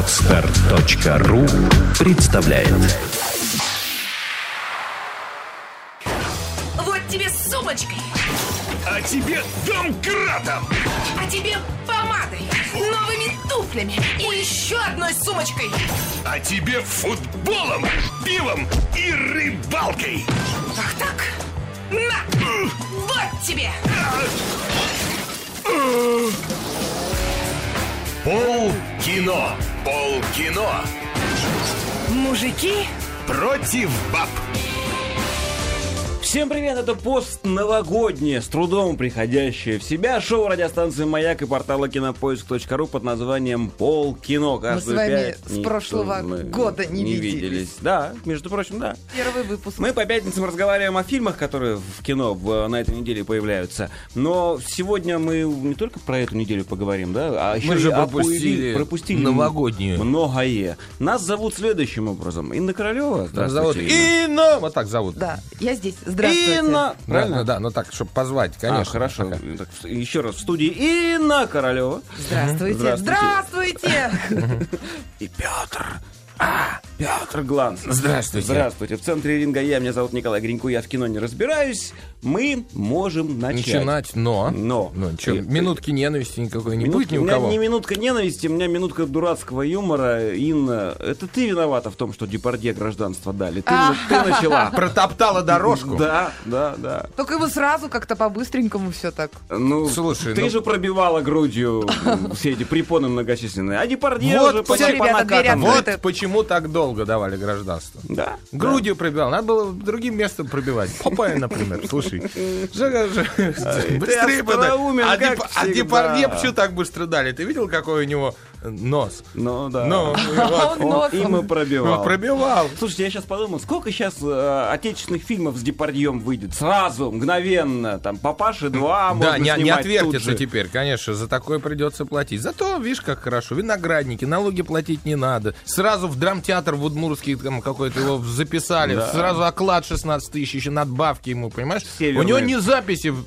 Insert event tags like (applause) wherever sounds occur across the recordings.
Отстар.ру представляет Вот тебе сумочкой, А тебе домкратом! а тебе помадой, новыми туфлями и еще одной сумочкой. А тебе футболом, пивом и рыбалкой! Ах так? На! Вот тебе! Пол кино! Пол кино! Мужики, Против баб! Всем привет, это пост новогоднее, с трудом приходящее в себя шоу радиостанции «Маяк» и портала кинопоиск.ру под названием «Полкино». Каждую вами пятницу с прошлого мы года не виделись. Да, между прочим, да. Первый выпуск. Мы по пятницам разговариваем о фильмах, которые в кино в- на этой неделе появляются. Но сегодня мы не только про эту неделю поговорим, да, а еще Мы же пропустили пропустили новогоднюю. Многое. Нас зовут следующим образом. Инна Королева. Нас зовут Здравствуйте, Инна. Инна. Вот так зовут. Да, я здесь. Здравствуйте. Инна. Да, Правильно? ну да, ну так, чтобы позвать, конечно. А, хорошо. Так, еще раз в студии Инна Королева Здравствуйте. Здравствуйте. Здравствуйте. и Петр. А, Петр Гланс. Здравствуйте. Здравствуйте. В центре ринга я, меня зовут Николай Гринько, я в кино не разбираюсь. Мы можем начать. Начинать, но... Но. Ну, чё, И- минутки ненависти никакой не Минутка- будет ни у у меня кого. не минутка ненависти, у меня минутка дурацкого юмора. Инна, это ты виновата в том, что Депардье гражданство дали. Ты, ты начала. (laughs) Протоптала дорожку. Да, да, да. Только его сразу как-то по-быстренькому все так. Ну, Слушай, ты ну- же пробивала грудью (laughs) все эти препоны многочисленные. А Депардье Вот уже по, всё, по ребята. Вот почему так долго давали гражданство. Да. Грудью пробивал. Надо было другим местом пробивать. Попая, например. Слушай. (laughs) Жека, (laughs) же- Быстрее остроумен, А А. Депардье почему так быстро дали? Ты видел, какой у него нос? Ну да. Ну, (laughs) вот. Он носом. Им и пробивал. Ну, пробивал. Слушайте, я сейчас подумал, сколько сейчас отечественных фильмов с Депардьем выйдет? Сразу, мгновенно. Там «Папаши 2» Да, можно не, не отвертится же. теперь, конечно, за такое придется платить. Зато, видишь, как хорошо, виноградники, налоги платить не надо. Сразу в драмтеатр в Удмуртский там какой-то его записали, Да. сразу оклад 16 тысяч, еще надбавки ему, понимаешь? Северные. У него не записи в,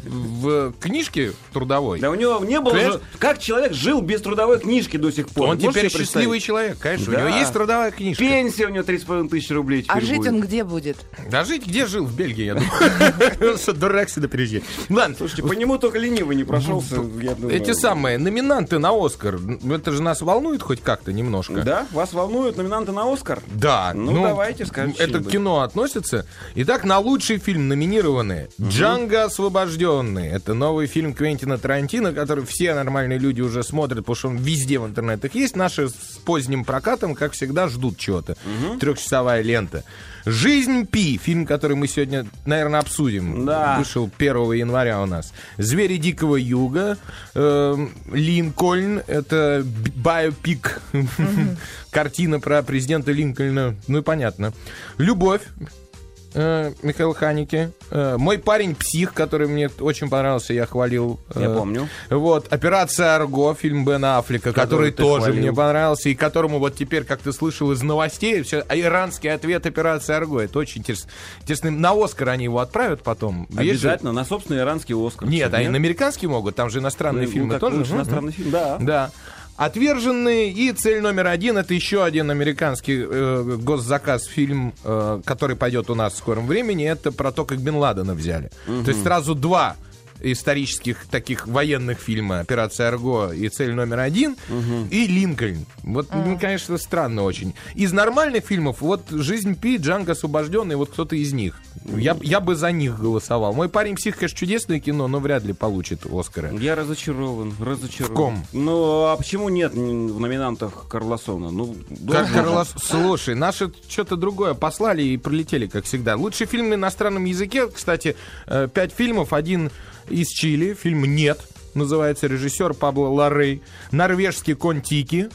в книжке трудовой. Да у него не было же... Как человек жил без трудовой книжки до сих пор? Он теперь счастливый человек, конечно. Да. У него есть трудовая книжка. Пенсия у него 3,5 тысячи рублей А жить будет. он где будет? Да жить где жил? В Бельгии, я думаю. (laughs) Что дурак сюда приезжает. Ладно, Слушайте, по нему только ленивый не прошелся, я думаю. эти самые номинанты на Оскар, это же нас волнует хоть как-то немножко. Да? Вас волнуют номинанты на Оскар? Да. Ну, давайте, скажите Это что-нибудь. кино относится. Итак, на лучший фильм номинированы «Джанго освобожденный». Это новый фильм Квентина Тарантино, который все нормальные люди уже смотрят, потому что он везде в интернетах есть. Наши с поздним прокатом, как всегда, ждут чего-то. Трехчасовая лента. «Жизнь Пи», фильм, который мы сегодня, наверное, обсудим. Да. Вышел 1 января у нас. «Звери Дикого Юга», эм, «Линкольн», это биопик, (laughs) картина про президента Линкольна, ну и понятно. «Любовь», э, Михаил Ханики. Э, Мой парень псих, который мне очень понравился, я хвалил. Я Э, помню. Вот, Операция Арго, фильм Бена Аффлека, который, ты тоже хвалил. мне понравился, и которому вот теперь, как ты слышал из новостей, все, а иранский ответ Операции Арго. Это очень интересно. Интересно, на Оскар они его отправят потом. Есть же- Обязательно, на собственный иранский Оскар. Нет, они на американский могут, там же иностранные Ну, фильмы как тоже. лучше иностранный фильм, да. Да. Отверженные и цель номер один это еще один американский э, госзаказ фильм, э, который пойдет у нас в скором времени. Это про то, как Бен Ладена взяли. То есть сразу два исторических таких военных фильма «Операция Арго» и «Цель номер один» и «Линкольн». Вот, ну, конечно, странно очень. Из нормальных фильмов вот «Жизнь Пи», «Джанго освобожденный», вот кто-то из них. Я, я бы за них голосовал. «Мой парень псих», конечно, чудесное кино, но вряд ли получит «Оскара». Я разочарован, разочарован. В ком? Ну, а почему нет в номинантах Карлосона? Ну, Как должен Карлос... Слушай, наши что-то другое послали и пролетели, как всегда. Лучший фильм на иностранном языке, кстати, э, пять фильмов. Один из Чили, фильм «Нет», называется режиссер Пабло Ларрей. Норвежский «Контики».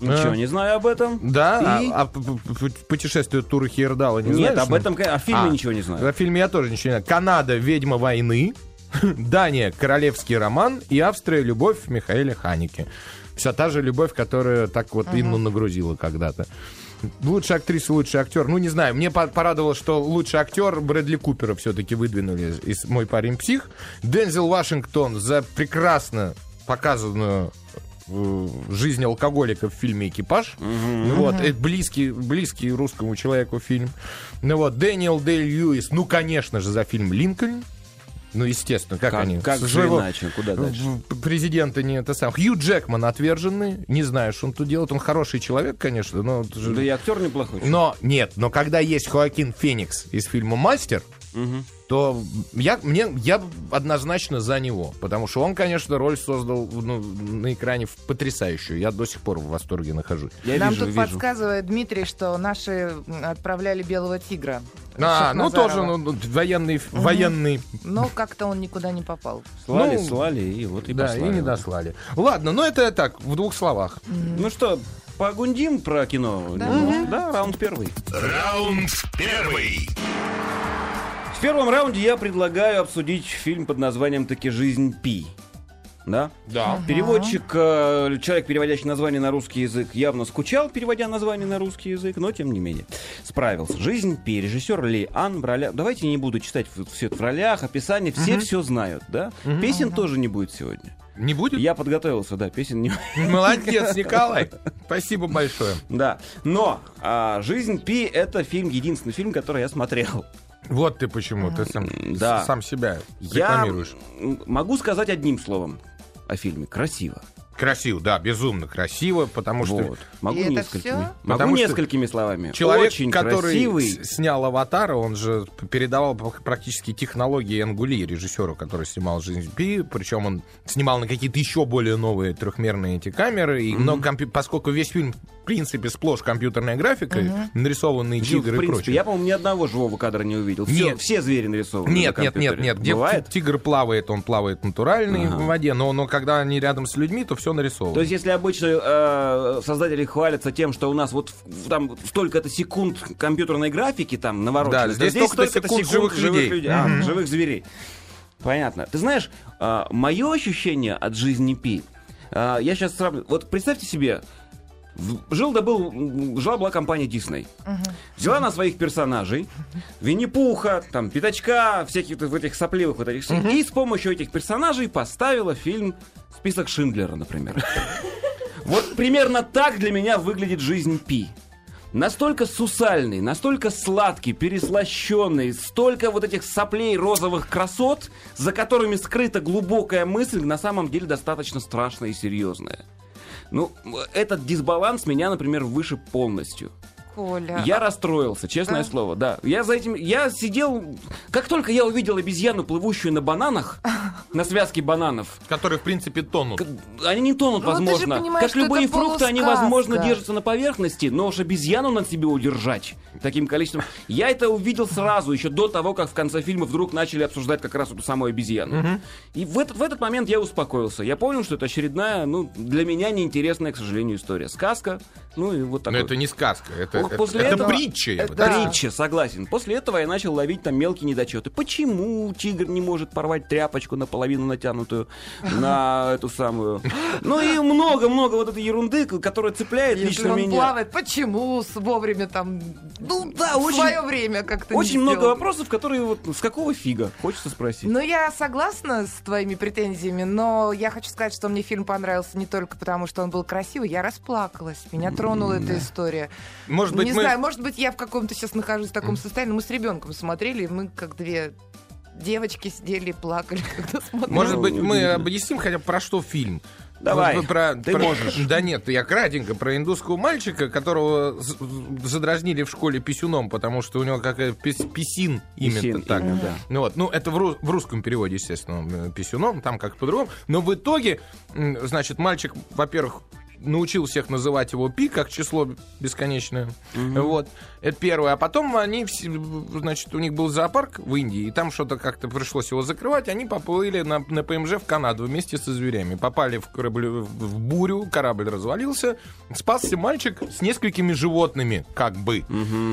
Ничего А. не знаю об этом. Да, И? а, а путешествие Тура Хейердала не Нет, знаешь, об ну? этом, о фильме А, ничего не знаю. О фильме я тоже ничего не знаю. Канада «Ведьма войны». (laughs) Дания «Королевский роман» и Австрия «Любовь» Михаэля Ханики. Вся та же любовь, которая так вот Инну нагрузила когда-то. Лучшая актриса, лучший актер. Ну, не знаю, мне по- порадовало, что лучший актер Брэдли Купера все-таки выдвинули из «Мой парень псих». Дензел Вашингтон за прекрасно показанную э, жизнь алкоголика в фильме «Экипаж». Ну Вот, это близкий, близкий русскому человеку фильм. Ну вот, Дэниел Дэй Льюис, ну, конечно же, за фильм «Линкольн». Ну, естественно, как, Как, они? как же Своего иначе? Куда дальше? в- Президента не это сам. Хью Джекман отверженный. Не знаю, что он тут делает. Он хороший человек, конечно, но... Да и актер неплохой. но нет, но когда есть Хоакин Феникс из фильма Мастер, то я, мне, я однозначно за него. Потому что он, конечно, роль создал ну, на экране потрясающую. Я до сих пор в восторге нахожусь. Я Нам вижу, тут вижу. подсказывает Дмитрий, что наши отправляли белого тигра. А, ну тоже ну, ну, военный, военный. Но как-то он никуда не попал. Слали, ну, слали, и вот и да, послали. и не дослали. Ладно, ну это так, в двух словах. Ну что, погундим про кино? Да. немножко? Да, раунд первый. Раунд первый. В первом раунде я предлагаю обсудить фильм под названием «Таки жизнь Пи». Да? Да. Переводчик, э, человек, переводящий название на русский язык, явно скучал, переводя название на русский язык, но тем не менее справился. «Жизнь Пи», режиссер Ли Ан в ролях. Давайте не буду читать все это в ролях, описание, все все знают, да? Песен тоже не будет сегодня. Не будет? Я подготовился, да, песен не Молодец, (laughs) Николай. Спасибо большое. Да, но а, «Жизнь Пи» — это фильм, единственный фильм, который я смотрел. Вот ты почему, ты сам, Да. сам себя Я рекламируешь. м, могу сказать одним словом о фильме. Красиво. Красиво, да, безумно красиво, потому что Вот. Могу И это несколькими. Могу Потому что несколькими словами. человек, Очень который красивый. снял «Аватара», он же передавал практически технологии Энгули, режиссеру, который снимал «Жизнь Пи», причем он снимал на какие-то еще более новые трехмерные эти камеры, и много компью- поскольку весь фильм, принципе, сплошь компьютерная графика, нарисованные Жил, тигры в и принципе, прочее. я, по-моему, ни одного живого кадра не увидел. Все, Нет. все звери нарисованы. Нет, на нет, нет, нет. Где Бывает? ти- тигр плавает, он плавает натуральный Ага. в воде, но, но когда они рядом с людьми, то все нарисовано. То есть, если обычно э, создатели хвалятся тем, что у нас вот там столько-то секунд компьютерной графики там наворочено, Да, то здесь столько-то секунд живых людей. А, Мгм. живых зверей. Понятно. Ты знаешь, мое ощущение от жизни Пи, а, я сейчас сравню. Вот представьте себе, жил да был, жила была компания Дисней. Взяла на своих персонажей, Винни-Пуха, там, Пятачка, всяких в этих сопливых вот этих всех, и с помощью этих персонажей поставила фильм «Список Шиндлера», например. Вот примерно так для меня выглядит жизнь Пи. Настолько сусальный, настолько сладкий, переслащенный, столько вот этих соплей розовых красот, за которыми скрыта глубокая мысль, на самом деле достаточно страшная и серьезная. Ну, этот дисбаланс меня, например, выше полностью. Коля. Я расстроился, честное А? слово, да. Я за этим, я сидел, как только я увидел обезьяну, плывущую на бананах, (laughs) на связке бананов, Которые, в принципе, тонут. к- они не тонут, Ну, ты же возможно. как что любые это фрукты, они, полусказка. возможно, держатся на поверхности, но уж обезьяну на себе удержать таким количеством. Я это увидел сразу, еще до того, как в конце фильма вдруг начали обсуждать как раз эту самую обезьяну. И в этот, в этот момент я успокоился. Я понял, что это очередная, ну, для меня неинтересная, к сожалению, история. Сказка, ну и вот Но такой. это не сказка, это, Ох, это- после это этого- притча. Это так сказал. притча, согласен. После этого я начал ловить там мелкие недочеты. Почему тигр не может порвать тряпочку наполовину натянутую на эту самую? Ну и много-много вот этой ерунды, которая цепляет Если лично он меня. плавает, почему с вовремя там... Ну да, в очень- свое время как-то не Очень много сделал? вопросов, которые вот с какого фига, хочется спросить. Ну, я согласна с твоими претензиями, но я хочу сказать, что мне фильм понравился не только потому, что он был красивый, я расплакалась. Меня тронула эта история. Может быть, не мы... знаю, может быть, я в каком-то сейчас нахожусь в таком состоянии. Мы с ребенком смотрели, и мы как две девочки сидели и плакали, (laughs) когда смотрели. Может Ну, быть, мы объясним хотя бы про что фильм. Давай, Вот про- ты про- можешь. Да нет, я кратенько про индусского мальчика, которого задразнили в школе писюном, потому что у него какая пис- писин именно Писин, так. именно, да. Ну, вот, ну, это в, ру- в русском переводе, естественно, э, писюном, там как по-другому. Но в итоге, значит, мальчик, во-первых, научил всех называть его пи, как число бесконечное. Вот. Это первое. А потом они, значит, у них был зоопарк в Индии, и там что-то как-то пришлось его закрывать. Они поплыли на, на ПМЖ в Канаду вместе со зверями. Попали в, корабль, в бурю, корабль развалился. Спасся мальчик с несколькими животными, как бы.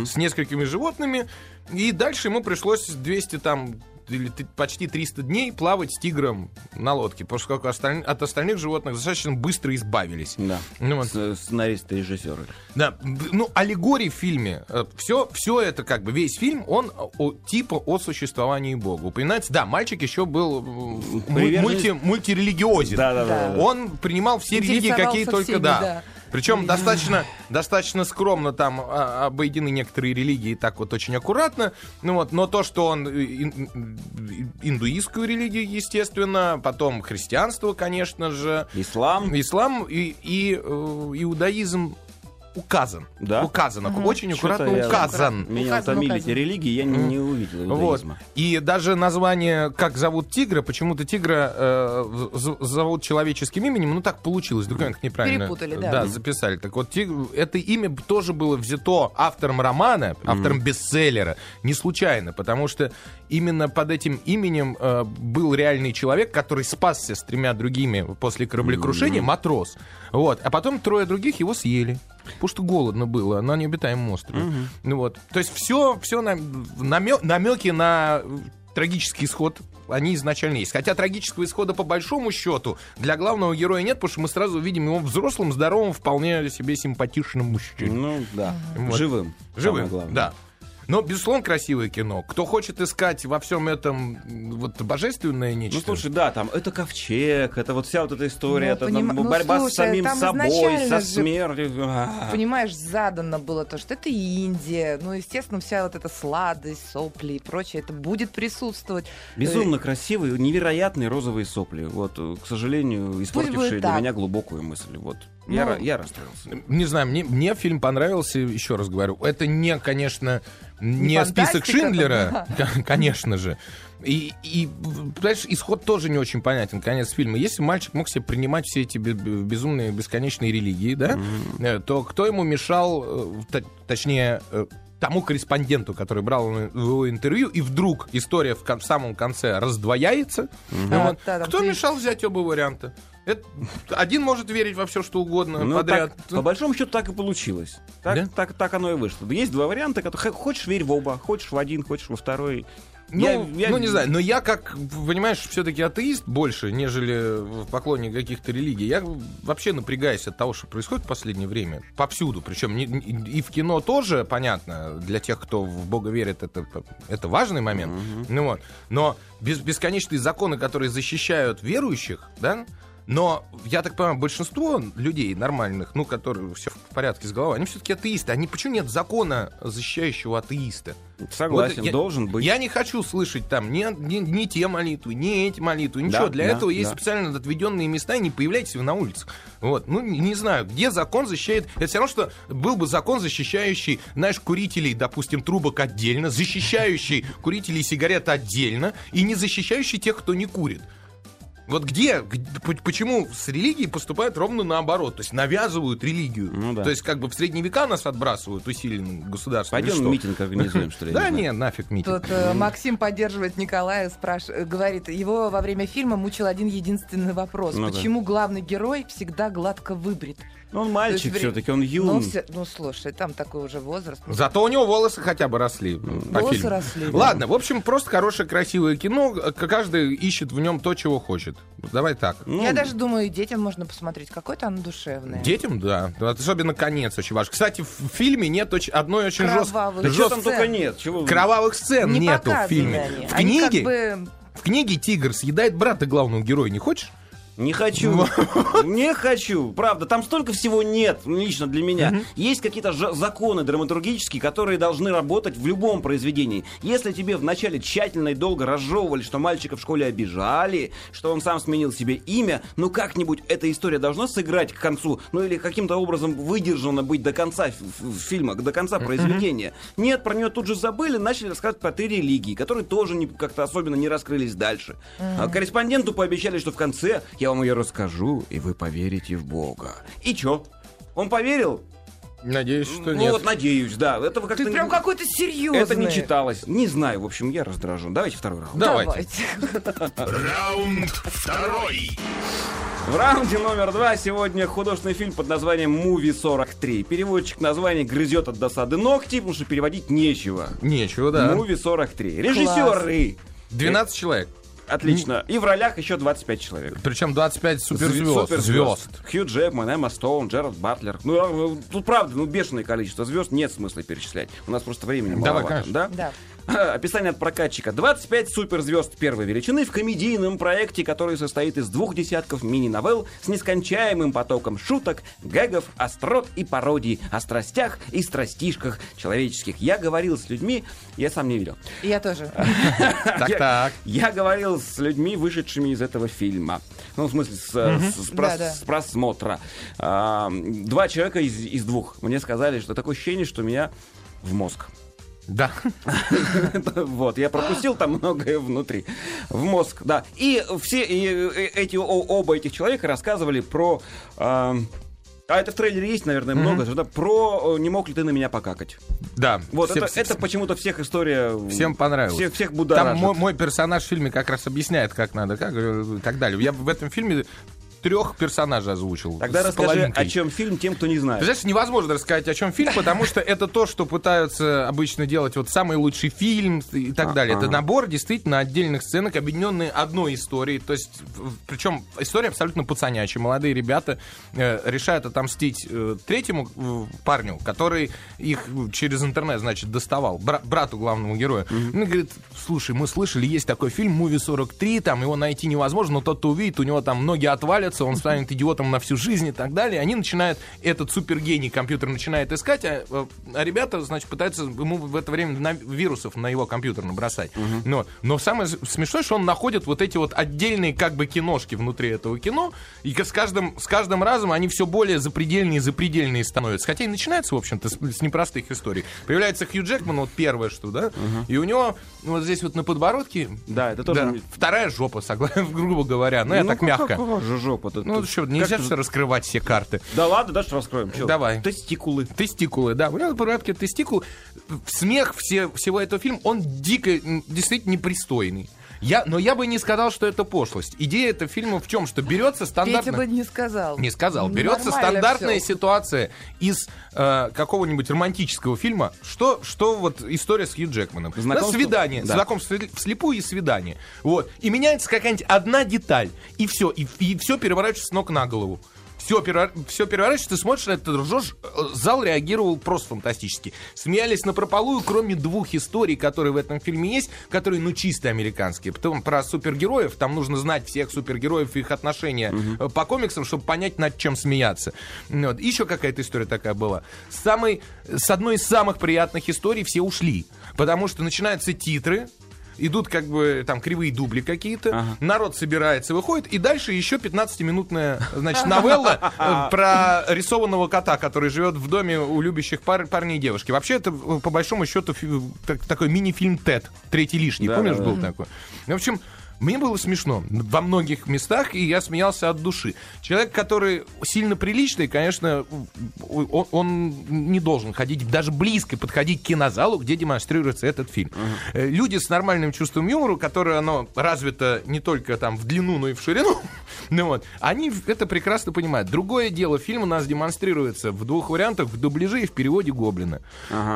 С несколькими животными. И дальше ему пришлось 200 там или почти 300 дней плавать с тигром на лодке, поскольку осталь- от остальных животных достаточно быстро избавились. Да. Ну, вот. Сценаристы, режиссеры. Да, ну, аллегории в фильме, все, все это как бы, весь фильм, он о, типа о существовании Бога. Упоминается, да, мальчик еще был м, Приверженец- мульти, мультирелигиозен. Да-да-да. Да. Он принимал все религии, какие только, всеми, да. да. Причем достаточно, достаточно скромно там а, обойдены некоторые религии, так вот очень аккуратно. Ну вот, но то, что он э, ин- ин- индуистскую религию, естественно, потом христианство, конечно же, Ислам. ислам и, и э, иудаизм указан. Да? Указан. Очень Что-то аккуратно я- указан. Меня Указан, утомили указан. эти религии, я не, не увидел Вот. И даже название, как зовут тигра, почему-то тигра э, зовут человеческим именем, ну так получилось, в документах неправильно. Перепутали, да. записали. Так вот, тиг- это имя тоже было взято автором романа, автором бестселлера, не случайно, потому что именно под этим именем э, был реальный человек, который спасся с тремя другими после кораблекрушения, матрос. Вот. А потом трое других его съели. Потому что голодно было на необитаемом острове. Ну вот. То есть все, все намеки на трагический исход они изначально есть. Хотя трагического исхода по большому счету для главного героя нет, потому что мы сразу видим его взрослым, здоровым, вполне себе симпатичным мужчиной. Ну, да. Вот. Живым. Живым, главное. да. Но, безусловно, красивое кино. Кто хочет искать во всем этом вот божественное нечто... Ну, слушай, да, там это ковчег, это вот вся вот эта история, Ну, это поним- там ну, борьба слушай, с самим собой, со же- смертью. А. Понимаешь, задано было то, что это Индия. Ну, естественно, вся вот эта сладость, сопли и прочее, это будет присутствовать. Безумно красивые, невероятные розовые сопли. Вот, э, к сожалению, испортившие для так. меня глубокую мысль. Вот. Я, Ну, ра- я расстроился. Не знаю, мне, мне фильм понравился, еще раз говорю. Это не, конечно, не, Не список Шиндлера, (laughs) к- конечно же. И, и, понимаешь, исход тоже не очень понятен, конец фильма. Если мальчик мог себе принимать все эти бе- бе- безумные, бесконечные религии, да, э, то кто ему мешал, э, точнее, э, тому корреспонденту, который брал его интервью, и вдруг история в, кон- в самом конце раздвояется. Да, Вот. да, Кто ты- мешал взять оба варианта? Это- один может верить во все, что угодно Ну, подряд. так, по большому счету так и получилось. Так, Да? так, так оно и вышло. Есть два варианта, которые хочешь верь в оба, хочешь в один, хочешь во второй. Ну, Я- я- ну, не знаю, но я как, понимаешь, все-таки атеист больше, нежели поклонник каких-то религий. Я вообще напрягаюсь от того, что происходит в последнее время. Повсюду. Причем и в кино тоже, понятно, для тех, кто в Бога верит, это, это важный момент. Ну вот. Но без, бесконечные законы, которые защищают верующих, да, но, я так понимаю, большинство людей нормальных, ну, которые все в порядке с головой, они все-таки атеисты. Они, почему нет закона, защищающего атеиста? Согласен, Вот я- должен быть. Я не хочу слышать там ни, ни, ни те молитвы, ни эти молитвы, ничего. Да, Для да, этого есть да. специально отведенные места, и не появляйтесь вы на улицах. Вот. Ну, не, не знаю, где закон защищает... Это все равно, что был бы закон, защищающий, знаешь, курителей, допустим, трубок отдельно, защищающий курителей сигарет отдельно, и не защищающий тех, кто не курит. Вот где, почему с религией поступают ровно наоборот, то есть навязывают религию, Ну да. то есть как бы в средние века нас отбрасывают усиленным государством. Пойдем что? митинг организуем, что ли? Да не нафиг митинг. Тут э, Максим поддерживает Николая, э, говорит, его во время фильма мучил один единственный вопрос. Ну. Почему главный герой всегда гладко выбрит? Ну, он мальчик есть все-таки, он Ну, юн. все- ну, слушай, там такой уже возраст. Зато у него волосы хотя бы росли. по Волосы фильму. росли, да. Ладно, в общем, просто хорошее, красивое кино. Каждый ищет в нем то, чего хочет. Давай так. Ну, Я даже думаю, и детям можно посмотреть. Какое-то оно душевное. Детям, да. Особенно конец очень важен. Кстати, в фильме нет оч- одной очень Кровавых жесткой... Да что там сцен. только нет? Чего... вы- Кровавых сцен Не нету в фильме. они. В Они как книге, бы... в книге тигр съедает брата главного героя. Не хочешь? Не хочу. Не хочу. Правда, там столько всего нет, лично для меня. Есть какие-то законы драматургические, которые должны работать в любом произведении. Если тебе вначале тщательно и долго разжевывали, что мальчика в школе обижали, что он сам сменил себе имя, ну как-нибудь эта история должна сыграть к концу, ну или каким-то образом выдержана быть до конца фильма, до конца произведения. Нет, про нее тут же забыли, начали рассказывать про три религии, которые тоже как-то особенно не раскрылись дальше. А корреспонденту пообещали, что в конце я вам ее расскажу, и вы поверите в Бога. И чё? Он поверил? Надеюсь, что ну нет. вот надеюсь, да. Этого как-то Ты не- прям какой-то серьезный. Это не читалось. Не знаю, в общем, я раздражен. Давайте второй раунд. Давайте. Раунд второй. В раунде номер два сегодня художественный фильм под названием «Муви 43». Переводчик названия грызет от досады ногти, потому что переводить нечего. Нечего, да. «Муви 43». Режиссеры 12 человек. Отлично. И в ролях еще 25 человек. Причем 25 суперзвезд. Суперзвезд. Звезд. Хью Джекман, Эмма Стоун, Джерард Батлер. Ну, а, э, тут правда, ну, бешеное количество звезд, нет смысла перечислять. У нас просто времени Давай, маловато. конечно. Да? Да. Описание от прокатчика. 25 суперзвезд первой величины в комедийном проекте, который состоит из двух десятков мини-новелл с нескончаемым потоком шуток, гэгов, острот и пародий о страстях и страстишках человеческих. Я говорил с людьми, я сам не видел. Я тоже. (laughs) Так, я, говорил с людьми, вышедшими из этого фильма. Ну, в смысле, с, просмотра. Два человека из, из двух мне сказали, что такое ощущение, что меня в мозг. Да. (laughs) Вот, я пропустил там многое внутри. В мозг, да. И все э, эти оба этих человека рассказывали про. а, а это в трейлере есть, наверное, много, да, про э, не мог ли ты на меня покакать. Да. Вот Все- это, все- это почему-то всех история. Всем понравилось. Всех, всех Там будоражит. мой, мой персонаж в фильме как раз объясняет, как надо, как э, и так далее. Я в этом фильме трех персонажей озвучил. Тогда расскажи, половинкой. о чем фильм тем, кто не знает. Ты знаешь, невозможно рассказать, о чем фильм, потому что это то, что пытаются обычно делать вот самый лучший фильм и так далее. Это набор действительно отдельных сценок, объединенные одной историей. То есть, причем история абсолютно пацанячая. Молодые ребята э, решают отомстить э, третьему э, парню, который их через интернет, значит, доставал, бра- брату главному герою. Он говорит, слушай, мы слышали, есть такой фильм «Муви 43», там его найти невозможно, но тот, кто увидит, у него там ноги отвалятся, он станет идиотом на всю жизнь и так далее. Они начинают, этот супергений компьютер начинает искать, а, э, а ребята, значит, пытаются ему в это время на- вирусов на его компьютер набросать. Но, но самое смешное, что он находит вот эти вот отдельные как бы киношки внутри этого кино, и с каждым, с каждым разом они все более запредельные и запредельные становятся. Хотя и начинается, в общем-то, с, с непростых историй. Появляется Хью Джекман, вот первое, что, да, и у него ну, вот здесь вот на подбородке Да, это тоже... да, вторая жопа, согласно, (laughs) грубо говоря. Ну, я так мягко. Какого же жопа тут? Ну, что, нельзя все раскрывать, все карты. Да ладно, дальше раскроем. Чё? Давай. Тестикулы. Тестикулы, да. У него на подбородке тестикул. Смех все, всего этого фильма, он дико, действительно непристойный. Я, но я бы не сказал, что это пошлость. Идея этого фильма в чем? Что берется Петя стандартно... бы не сказал. Не сказал. Берется Нормально стандартная всё. ситуация из э, какого-нибудь романтического фильма. Что, что вот история с Хью Джекманом? Знакомство? свидание. Да. Знакомство вслепую и свидание. Вот. И меняется какая-нибудь одна деталь. И все. И, и все переворачивается с ног на голову. Все, все переворачивается, ты смотришь на это, ты ржешь. Э, Зал реагировал просто фантастически. Смеялись на прополую, кроме двух историй, которые в этом фильме есть, которые, ну, чисто американские. Потом про супергероев, там нужно знать всех супергероев и их отношения э, по комиксам, чтобы понять, над чем смеяться. Вот. Еще какая-то история такая была. Самый, с одной из самых приятных историй все ушли. Потому что начинаются титры, идут как бы там кривые дубли какие-то, народ собирается, выходит, и дальше еще 15-минутная, значит, (laughs) новелла э, про рисованного кота, который живет в доме у любящих пар- парней и девушки. Вообще это, э, по большому счету, так- такой мини-фильм Тед, третий лишний, Да, помнишь, да, был такой? В общем, мне было смешно во многих местах, и я смеялся от души. Человек, который сильно приличный, конечно, он, он не должен ходить, даже близко подходить к кинозалу, где демонстрируется этот фильм. Э, Люди с нормальным чувством юмора, которое оно развито не только там в длину, но и в ширину, (laughs) ну вот, они это прекрасно понимают. Другое дело, фильм у нас демонстрируется в двух вариантах, в дубляже и в переводе Гоблина.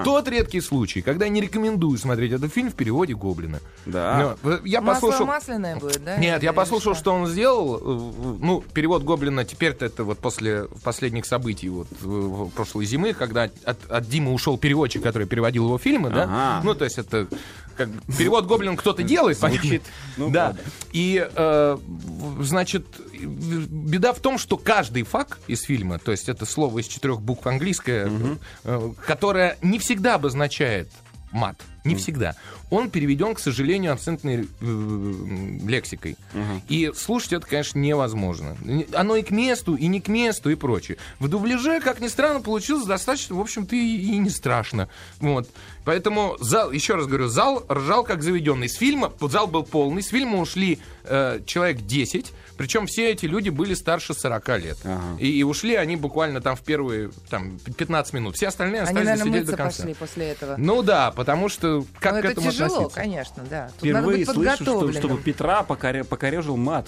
Тот редкий случай, когда я не рекомендую смотреть этот фильм в переводе Гоблина. Да. Ну, я Масло послушал... масляное будет, да? Нет, я послушал, что? что он сделал. э, Ну, перевод Гоблина теперь-то это вот после последних событий вот э, прошлой зимы, когда от, от Димы ушел переводчик, который переводил его фильмы, да? Ага. Ну, то есть это как перевод Гоблина кто-то делает, Звучит, ну, да. правда. И, э, значит, беда в том, что каждый факт из фильма, то есть это слово из четырех букв английское, э, которое не всегда обозначает мат, не всегда. Он переведен, к сожалению, абсолютной э, лексикой. И слушать это, конечно, невозможно. Не- Оно и к месту, и не к месту, и прочее. В дубляже, как ни странно, получилось достаточно, в общем-то, и, не страшно. Вот. Поэтому зал, еще раз говорю, зал ржал как заведенный. С фильма, зал был полный, с фильма ушли э, человек 10, причем все эти люди были старше 40 лет. И, и ушли они буквально там в первые там, 15 минут. Все остальные Они, остались наверное, сидеть мыться до конца. пошли после этого. Ну да, потому что как Ну, к это этому тяжело, относиться? конечно, да. Тут Впервые надо быть слышу, что, чтобы Петра покоре- покорежил мат.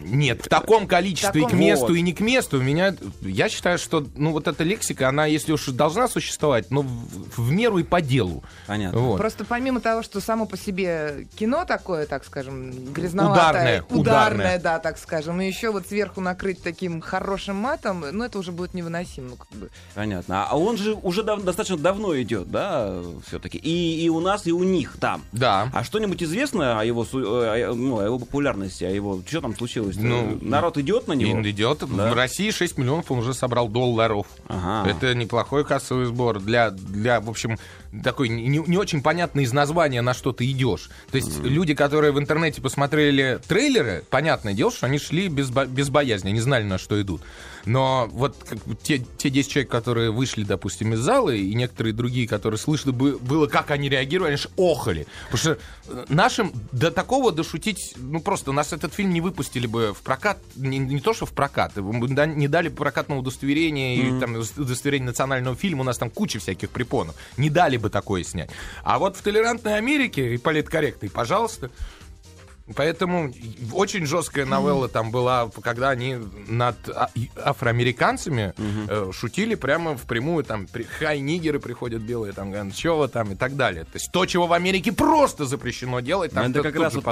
Нет, в таком количестве В таком- и к месту, Вот. и не к месту. У меня, я считаю, что, ну, вот эта лексика, она, если уж должна существовать, ну, в, в меру и по делу. Понятно. Вот. Просто помимо того, что само по себе кино такое, так скажем, грязноватое, Ударное, ударное. да, так скажем, и еще вот сверху накрыть таким хорошим матом, ну это уже будет невыносимо. ну, как бы. Понятно. А он же уже дав- достаточно давно идет, да, все-таки. И, и у нас, и у них там. Да. А что-нибудь известно о его, э, о- ну, о его популярности, о его... Что там случилось? Ну, Народ идет на него? Идет. Да. В России 6 миллионов он уже собрал долларов. Ага. Это неплохой кассовый сбор для, для в общем, такой не, не очень понятно из названия, на что ты идешь. То есть люди, которые в интернете посмотрели трейлеры, понятное дело, что они шли без, без боязни, они знали, на что идут. Но вот как те, те 10 человек, которые вышли, допустим, из зала, и некоторые другие, которые слышно бы- было, как они реагировали, они же охали. Потому что э, нашим до такого дошутить, ну просто нас этот фильм не выпустили бы в прокат, не, не то что в прокат, да- не дали прокатного удостоверения, и там удостоверение национального фильма, у нас там куча всяких препонов. Не дали бы такое снять. А вот в толерантной Америке и политкорректной, пожалуйста, Поэтому очень жесткая новелла там была, когда они над а- афроамериканцами э, шутили прямо впрямую, там, при- хай-нигеры приходят белые, там, вы там и так далее. То есть то, чего в Америке просто запрещено делать, там это тут- как раз вот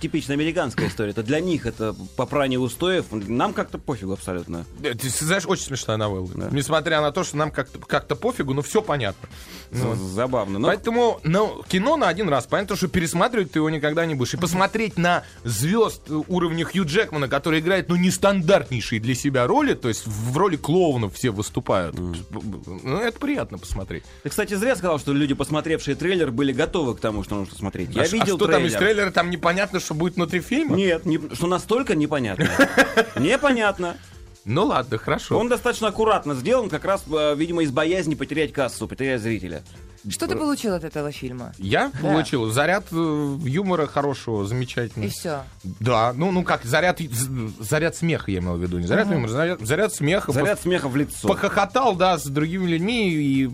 типичная американская история. Это для них это попрание устоев. Нам как-то пофигу абсолютно. Э, Ты знаешь, очень смешная новелла. Несмотря на то, что нам как-то как пофигу, но все понятно. Ну, Забавно. Но Поэтому ну, кино на один раз. Понятно, что пересматривать ты его никогда не будешь. И посмотреть на звезд уровня Хью Джекмана, который играет, ну, нестандартнейшие для себя роли, то есть в роли клоунов все выступают. Ну, это приятно посмотреть. Ты, кстати, зря сказал, что люди, посмотревшие трейлер, были готовы к тому, что нужно смотреть. Я а, а видел что там из трейлер. трейлера, там непонятно, что будет внутри фильма? Нет, не- что настолько непонятно. (laughs) Непонятно. Ну ладно, хорошо. Он достаточно аккуратно сделан, как раз, э, видимо, из боязни потерять кассу, потерять зрителя. Что ты получил от этого фильма? Я Да. получил заряд э, юмора хорошего, замечательного. И все. Да, ну, ну как, заряд, заряд смеха я имел в виду, не заряд юмора, заряд, заряд смеха. Заряд смеха в лицо. Похохотал, да, с другими людьми и,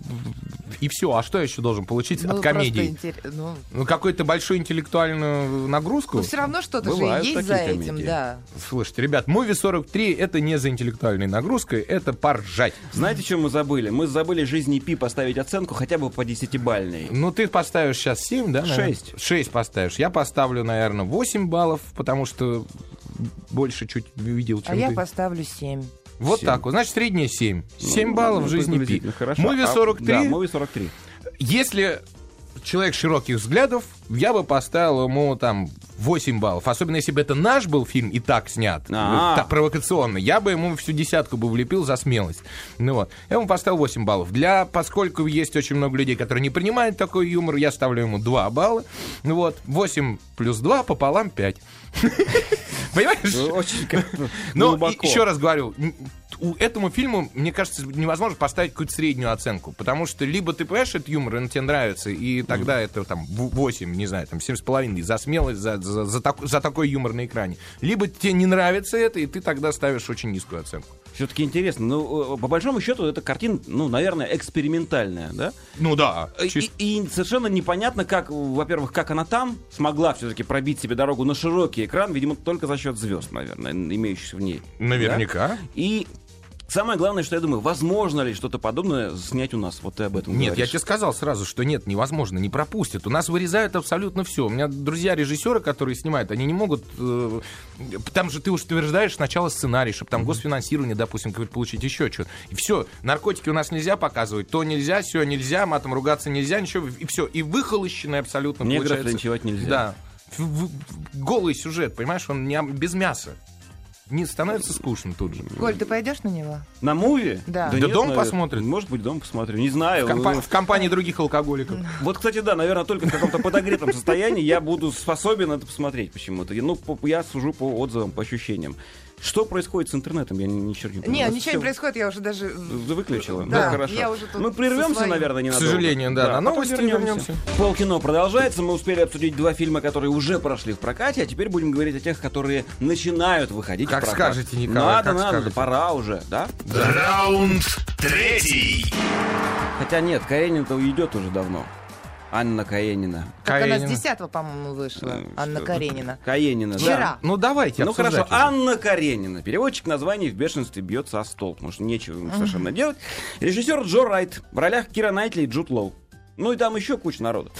и все. А что я еще должен получить Ну, от комедии? Ну, Ну, какую-то большую интеллектуальную нагрузку? все равно что-то же есть за такие этим, комедии. да. Слушайте, ребят, Movie 43 это не за интеллектуальной нагрузкой, это поржать. Знаете, что мы забыли? Мы забыли жизни Пи поставить оценку хотя бы по десятибальной. Ну, ты поставишь сейчас 7, да? наверное? Шесть. 6 поставишь. Я поставлю, наверное, 8 баллов, потому что больше чуть видел, чем А я ты. поставлю 7. Вот Семь. так вот. Значит, средняя 7. 7 баллов в Ну, жизни Пи. Хорошо. А, 43. Да, Movie 43. Если человек широких взглядов, я бы поставил ему там 8 баллов. Особенно если бы это наш был фильм и так снят, А. э, так провокационно, я бы ему всю десятку бы влепил за смелость. Ну вот. Я ему поставил 8 баллов. Для, поскольку есть очень много людей, которые не принимают такой юмор, я ставлю ему 2 балла. Ну вот. 8 плюс 2 пополам 5. (laughs) Понимаешь? Очень Но глубоко. еще раз говорю, у этому фильму, мне кажется, невозможно поставить какую-то среднюю оценку. Потому что либо ты понимаешь этот юмор, и он тебе нравится, и тогда это там в- 8, не знаю, там 7,5 за смелость, за, за, за, так- за такой юмор на экране. Либо тебе не нравится это, и ты тогда ставишь очень низкую оценку. Все-таки интересно. Ну, э, по большому счету, эта картина, ну, наверное, экспериментальная, да? Ну да. И, чис- и совершенно непонятно, как, во-первых, как она там смогла все-таки пробить себе дорогу на широкий экран, видимо, только за счет звезд, наверное, имеющихся в ней. Наверняка. Да? И самое главное, что я думаю, возможно ли что-то подобное снять у нас? Вот ты об этом Нет, я говоришь. тебе сказал сразу, что нет, невозможно, не пропустят. У нас вырезают абсолютно все. У меня друзья-режиссеры, которые снимают, они не могут... э, там же ты уж утверждаешь сначала сценарий, чтобы там госфинансирование, допустим, получить, еще что-то. И все, наркотики у нас нельзя показывать, то нельзя, все нельзя, матом ругаться нельзя, ничего, и все. И выхолощенное абсолютно Негров получается. линчевать нельзя. Да. В- в- голый сюжет, понимаешь, он не, без мяса. Не становится скучно тут же. Коль, ты пойдешь на него? На муви? Да. Да нет, дом наверное. посмотрит. Может быть, дом посмотрю. Не знаю. В, компа- в компании других алкоголиков. (laughs) Вот, кстати, да, наверное, только в каком-то подогретом состоянии я буду способен это посмотреть почему-то. Ну, я сужу по отзывам, по ощущениям. Что происходит с интернетом? Я ни, черт не понимаю. Не, ничего не происходит, я уже даже... Выключила? Да, ну, хорошо. я уже тут Мы прервемся, наверное, К ненадолго. сожалению, да. На потом новости вернемся. Полкино продолжается. Мы успели обсудить два фильма, которые уже прошли в прокате, а теперь будем говорить о тех, которые начинают выходить Как в прокат. скажете, Николай, Надо, как надо, скажете. пора уже, да? Раунд третий. Хотя нет, Каренин-то уйдет уже давно. Анна Каренина. Как она с Каренина. 10 по-моему, вышла. Э, Анна что- Каренина. Каренина, Вчера. да. Ну давайте Ну хорошо, уже. Анна Каренина. Переводчик названий в бешенстве бьется о стол, потому что нечего ему совершенно делать. Режиссер Джо Райт. В ролях Кира Найтли и Джуд Лоу. Ну и там еще куча народу.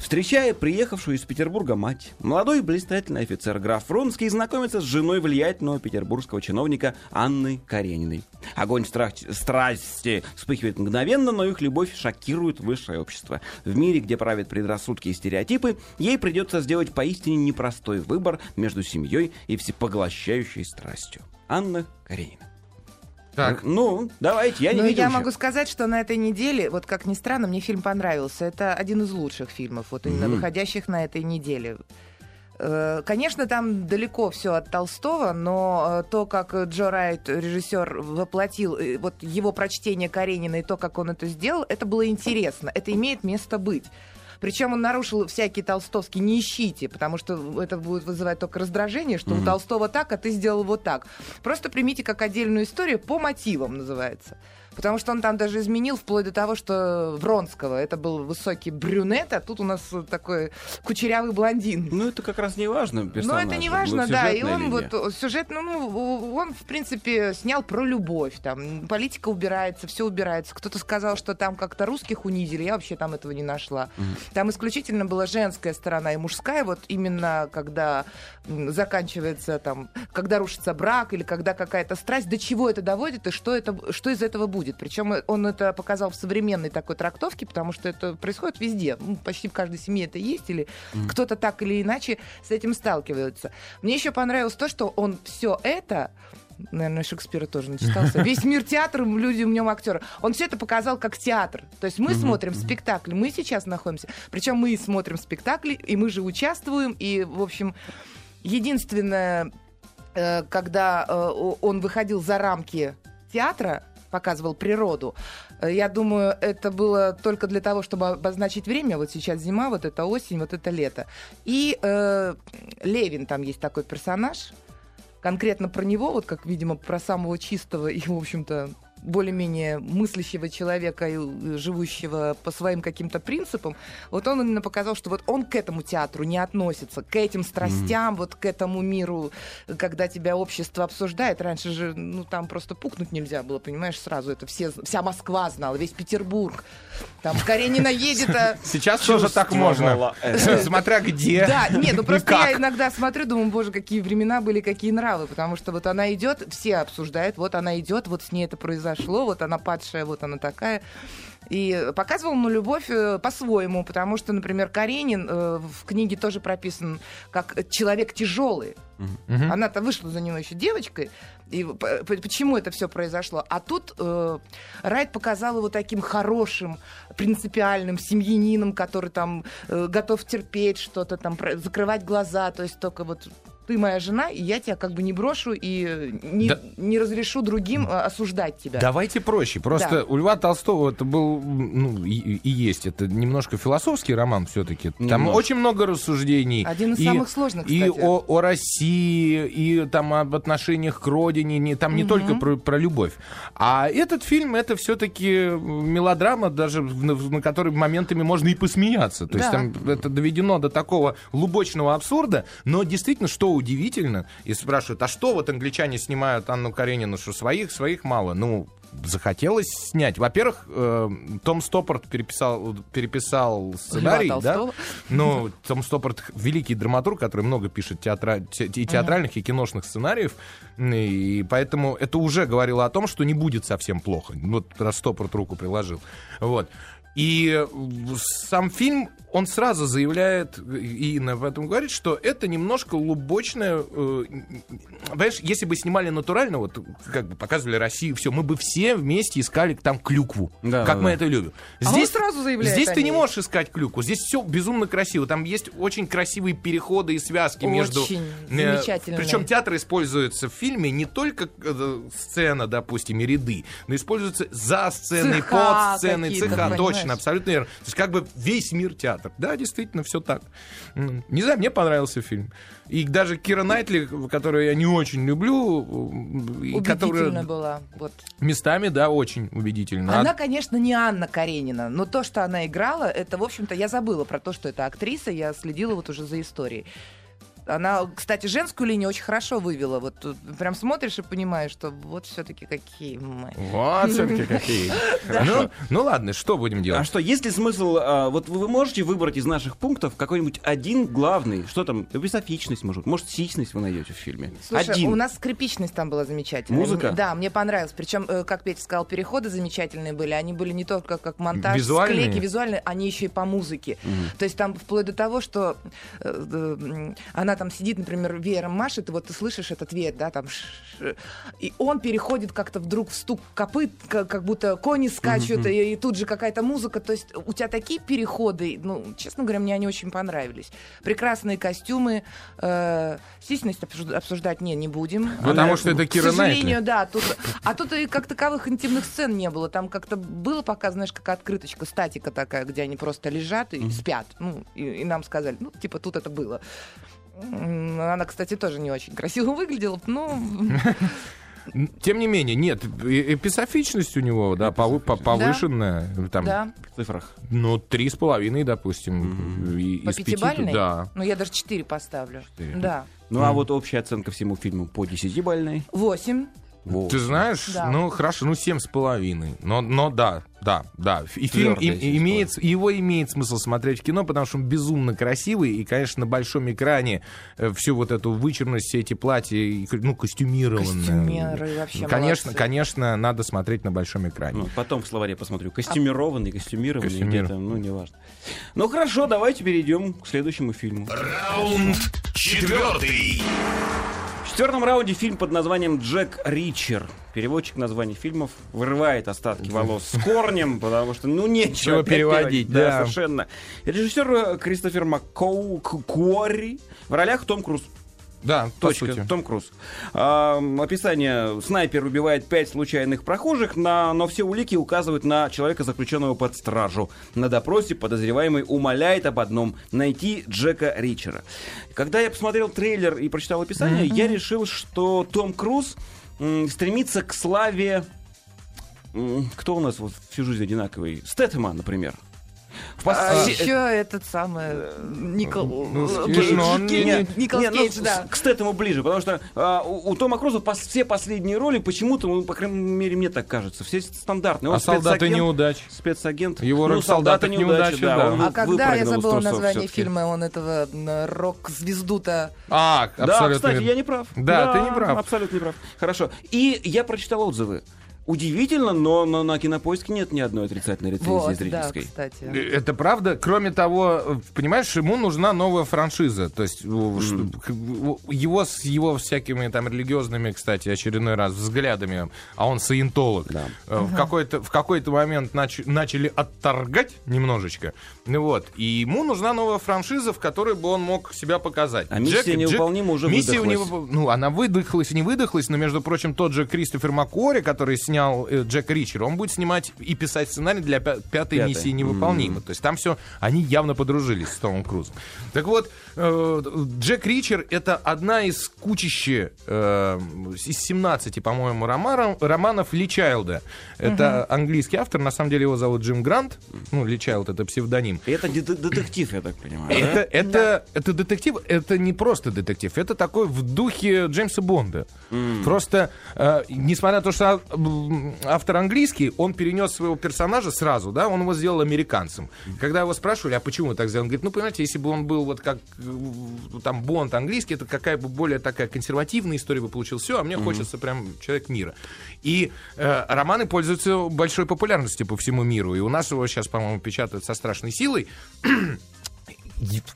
Встречая приехавшую из Петербурга мать, молодой блистательный офицер граф Вронский знакомится с женой влиятельного петербургского чиновника Анны Карениной. Огонь страх- страсти вспыхивает мгновенно, но их любовь шокирует высшее общество. В мире, где правят предрассудки и стереотипы, ей придется сделать поистине непростой выбор между семьей и всепоглощающей страстью. Анна Каренина. Так, Ну, давайте, я не Ну, видел я еще. могу сказать, что на этой неделе, вот как ни странно, мне фильм понравился. Это один из лучших фильмов, вот именно Мгм. выходящих на этой неделе. Э, Конечно, там далеко все от Толстого, но э, то, как Джо Райт, режиссер, воплотил э, вот его прочтение Каренина и то, как он это сделал, это было интересно. Это имеет место быть. Причем он нарушил всякие толстовские «не ищите», потому что это будет вызывать только раздражение, что у Толстого так, а ты сделал вот так. Просто примите как отдельную историю по мотивам, называется. Потому что он там даже изменил вплоть до того, что Вронского это был высокий брюнет, а тут у нас такой кучерявый блондин. Ну, это как раз не важно, Но персонаж. это не важно, да. И он вот сюжет, ну, ну, он, в принципе, снял про любовь. Там политика убирается, все убирается. Кто-то сказал, что там как-то русских унизили. Я вообще там этого не нашла. Там исключительно была женская сторона и мужская. Вот именно когда заканчивается там, когда рушится брак или когда какая-то страсть, до чего это доводит и что, это, что из этого будет. Причем он это показал в современной такой трактовке, потому что это происходит везде. Ну, почти в каждой семье это есть, или кто-то так или иначе с этим сталкивается. Мне еще понравилось то, что он все это Наверное, Шекспира тоже начитался. (laughs) Весь мир театр, люди в нем актеры. Он все это показал как театр. То есть мы смотрим спектакль, мы сейчас находимся. Причем мы смотрим спектакли, и мы же участвуем. И, в общем, единственное, э, когда э, он выходил за рамки театра, показывал природу. Э, Я думаю, это было только для того, чтобы обозначить время. Вот сейчас зима, вот это осень, вот это лето. И э, Левин там есть такой персонаж. Конкретно про него, вот как, видимо, про самого чистого и, в общем-то, более-менее мыслящего человека, и, э, живущего по своим каким-то принципам, вот он именно показал, что вот он к этому театру не относится, к этим страстям, вот к этому миру, когда тебя общество обсуждает. Раньше же, ну, там просто пукнуть нельзя было, понимаешь, сразу это все, вся Москва знала, весь Петербург. Там Каренина едет, а (laughs) Сейчас тоже так можно. (laughs) Смотря где. (laughs) да, нет, ну просто я иногда смотрю, думаю, боже, какие времена были, какие нравы, потому что вот она идет, все обсуждают, вот она идет, вот с ней это произошло, вот она падшая, вот она такая. И показывал ну, любовь э, по-своему, потому что, например, Каренин э, в книге тоже прописан как человек тяжелый. Мгм. Она-то вышла за него еще девочкой. И почему это все произошло? А тут э, Райт показал его таким хорошим, принципиальным семьянином, который там э, готов терпеть что-то, там закрывать глаза, то есть только вот ты моя жена, и я тебя как бы не брошу и э, не, Да. не разрешу другим э, осуждать тебя. Давайте проще. Просто Да. у Льва Толстого это был, ну, и, и есть, это немножко философский роман все-таки. Там Немножко. очень много рассуждений. Один из И- самых сложных, И кстати. о, о России, и там об отношениях к родине, не, там не Мгм. только про, про любовь. А этот фильм это все-таки мелодрама, даже на, на которой моментами можно и посмеяться. То есть Да. там это доведено до такого лубочного абсурда, но действительно, что удивительно, и спрашивают, а что вот англичане снимают Анну Каренину, что своих, своих мало? Ну, захотелось снять. Во-первых, э, Том Стоппорт переписал, переписал сценарий, Льва да? Ну, Том Стоппорт великий драматург, который много пишет театра... те- и театральных, и киношных сценариев, и поэтому это уже говорило о том, что не будет совсем плохо. Вот раз Стоппорт руку приложил. Вот. И э, сам фильм, он сразу заявляет, и Инна об этом говорит, что это немножко лубочное... э, Понимаешь, если бы снимали натурально, вот как бы показывали Россию, все, мы бы все вместе искали там клюкву, Да, как да, мы да. это любим. А он сразу заявляет Здесь ты не можешь искать клюкву. Здесь все безумно красиво. Там есть очень красивые переходы и связки между... Очень замечательные. Причем театр используется в фильме не только э, сцена, допустим, и ряды, но используется за сценой, Цеха под сценой, цеха, точно. Совершенно, абсолютно верно. То есть как бы весь мир театр. Да, действительно, все так. Не знаю, мне понравился фильм. И даже Кира Найтли, которую я не очень люблю, и которая Убедительно была. Вот. местами, да, очень убедительно. Она, конечно, не Анна Каренина, но то, что она играла, это, в общем-то, я забыла про то, что это актриса, я следила вот уже за историей. Она, кстати, женскую линию очень хорошо вывела. Вот тут прям смотришь и понимаешь, что вот все-таки какие мы. Вот все-таки какие. (laughs) Ну, ну ладно, что будем А делать? что, есть ли смысл, а, вот вы можете выбрать из наших пунктов какой-нибудь один главный, что там, эписофичность, может, может, сисьность вы найдете в фильме? Слушай, один. у нас скрипичность там была замечательная. Музыка? Да, мне понравилось. Причем, э, как Петя сказал, переходы замечательные были. Они были не только как монтаж, Визуальные? склейки визуальные, они еще и по музыке. То есть там вплоть до того, что э, э, м, она там сидит, например, веером машет, и вот ты слышишь этот веер, да, там, и он переходит как-то вдруг в стук копыт, как, будто кони скачут, и, и тут же какая-то музыка. То есть у тебя такие переходы, ну, честно говоря, мне они очень понравились. Прекрасные костюмы. Э, стесность обсуж- обсуждать не, не будем. Потому что это к Кира сожалению, да. Тут, а тут и как таковых интимных сцен не было. Там как-то было пока, знаешь, как открыточка, статика такая, где они просто лежат и спят. Ну, и, и нам сказали, ну, типа, тут это было. Она, кстати, тоже не очень красиво выглядела. Ну, (laughs) Тем не менее, нет, эписофичность у него, да, повы- по- повышенная. Там, да. В цифрах. Ну, три с половиной, допустим. и- По из пяти? Да. Ну, я даже четыре поставлю. Да. Ну, а вот общая оценка всему фильму по 10-бальной. Восемь. Вот. Ты знаешь, Да. ну хорошо, ну семь с половиной. Но, но да, да, да. И фильм с имеет, его имеет смысл смотреть в кино, потому что он безумно красивый, и, конечно, на большом экране э, всю вот эту вычурность, все эти платья, и, ну, костюмированные. Костюмеры вообще Конечно, молодцы. конечно, надо смотреть на большом экране. Ну, потом в словаре посмотрю. Костюмированный, костюмированный, Костюмир. где-то, ну, неважно. Ну, хорошо, давайте перейдем к следующему фильму. Раунд четвертый. В четвертом раунде фильм под названием «Джек Ричер». Переводчик названий фильмов вырывает остатки волос с корнем, потому что, ну, нечего переводить, Да, да. совершенно. Режиссер э, Кристофер Маккоу Куори в ролях Том Круз. Да, по Точка. сути. Том Круз. А, описание. Снайпер убивает пять случайных прохожих, на- но все улики указывают на человека, заключенного под стражу. На допросе подозреваемый умоляет об одном — найти Джека Ричера. Когда я посмотрел трейлер и прочитал описание, я решил, что Том Круз м, стремится к славе... м, Кто у нас вот всю жизнь одинаковый? Стэтема, например. В А пос- еще этот самый э, Никол... Ну, э, Кейдж, но он Кейдж, не- нет, Николас Не, ну, Кейдж, с- да. К Стэтому ближе, потому что а, у, у Тома Круза пос- все последние роли почему-то, ну, по крайней мере, мне так кажется, все стандартные. Он А солдаты неудач. Спецагент. Его роль ну, в «Солдатах неудачи», да. он А когда, я забыла название фильма, он этого рок-звезду-то... А, Да, абсолютно. кстати, верно. я не прав. Да, ты не прав. Абсолютно не прав. Хорошо. И я прочитал отзывы. Удивительно, но, но на кинопоиске нет ни одной отрицательной рецензии Вот, да, зрительской. кстати. Это правда. Кроме того, понимаешь, ему нужна новая франшиза. То есть у- у- его с его всякими там религиозными, кстати, очередной раз взглядами, а он саентолог, Да. э, в какой-то в какой-то момент нач- начали отторгать немножечко. Ну вот, и ему нужна новая франшиза, в которой бы он мог себя показать. А «Миссия невыполнима» уже миссия выдохлась. невып- ну, она выдохлась, не выдохлась, но, между прочим, тот же Кристофер Маккори, который снял э, Джека Ричера, он будет снимать и писать сценарий для пя- пятой Пятой. миссии невыполнима. То есть там все, они явно подружились с Томом Крузом. Так вот, Джек Ричер это одна из кучищи, э, из 17, по-моему, романов, романов Ли Чайлда. Это английский автор, на самом деле его зовут Джим Грант. Ну, Ли Чайлд это псевдоним. И это де- детектив, я так понимаю. да? Это, это, это детектив, это не просто детектив, это такой в духе Джеймса Бонда. Просто, э, несмотря на то, что автор английский, он перенес своего персонажа сразу, да, он его сделал американцем. Когда его спрашивали, а почему так сделали, он говорит, ну, понимаете, если бы он был вот как э, там Бонд английский, это какая бы более такая консервативная история бы получилась. Все, а мне хочется прям человек мира. И э, романы пользуются большой популярностью по всему миру. И у нас его сейчас, по-моему, печатают со страшной силой.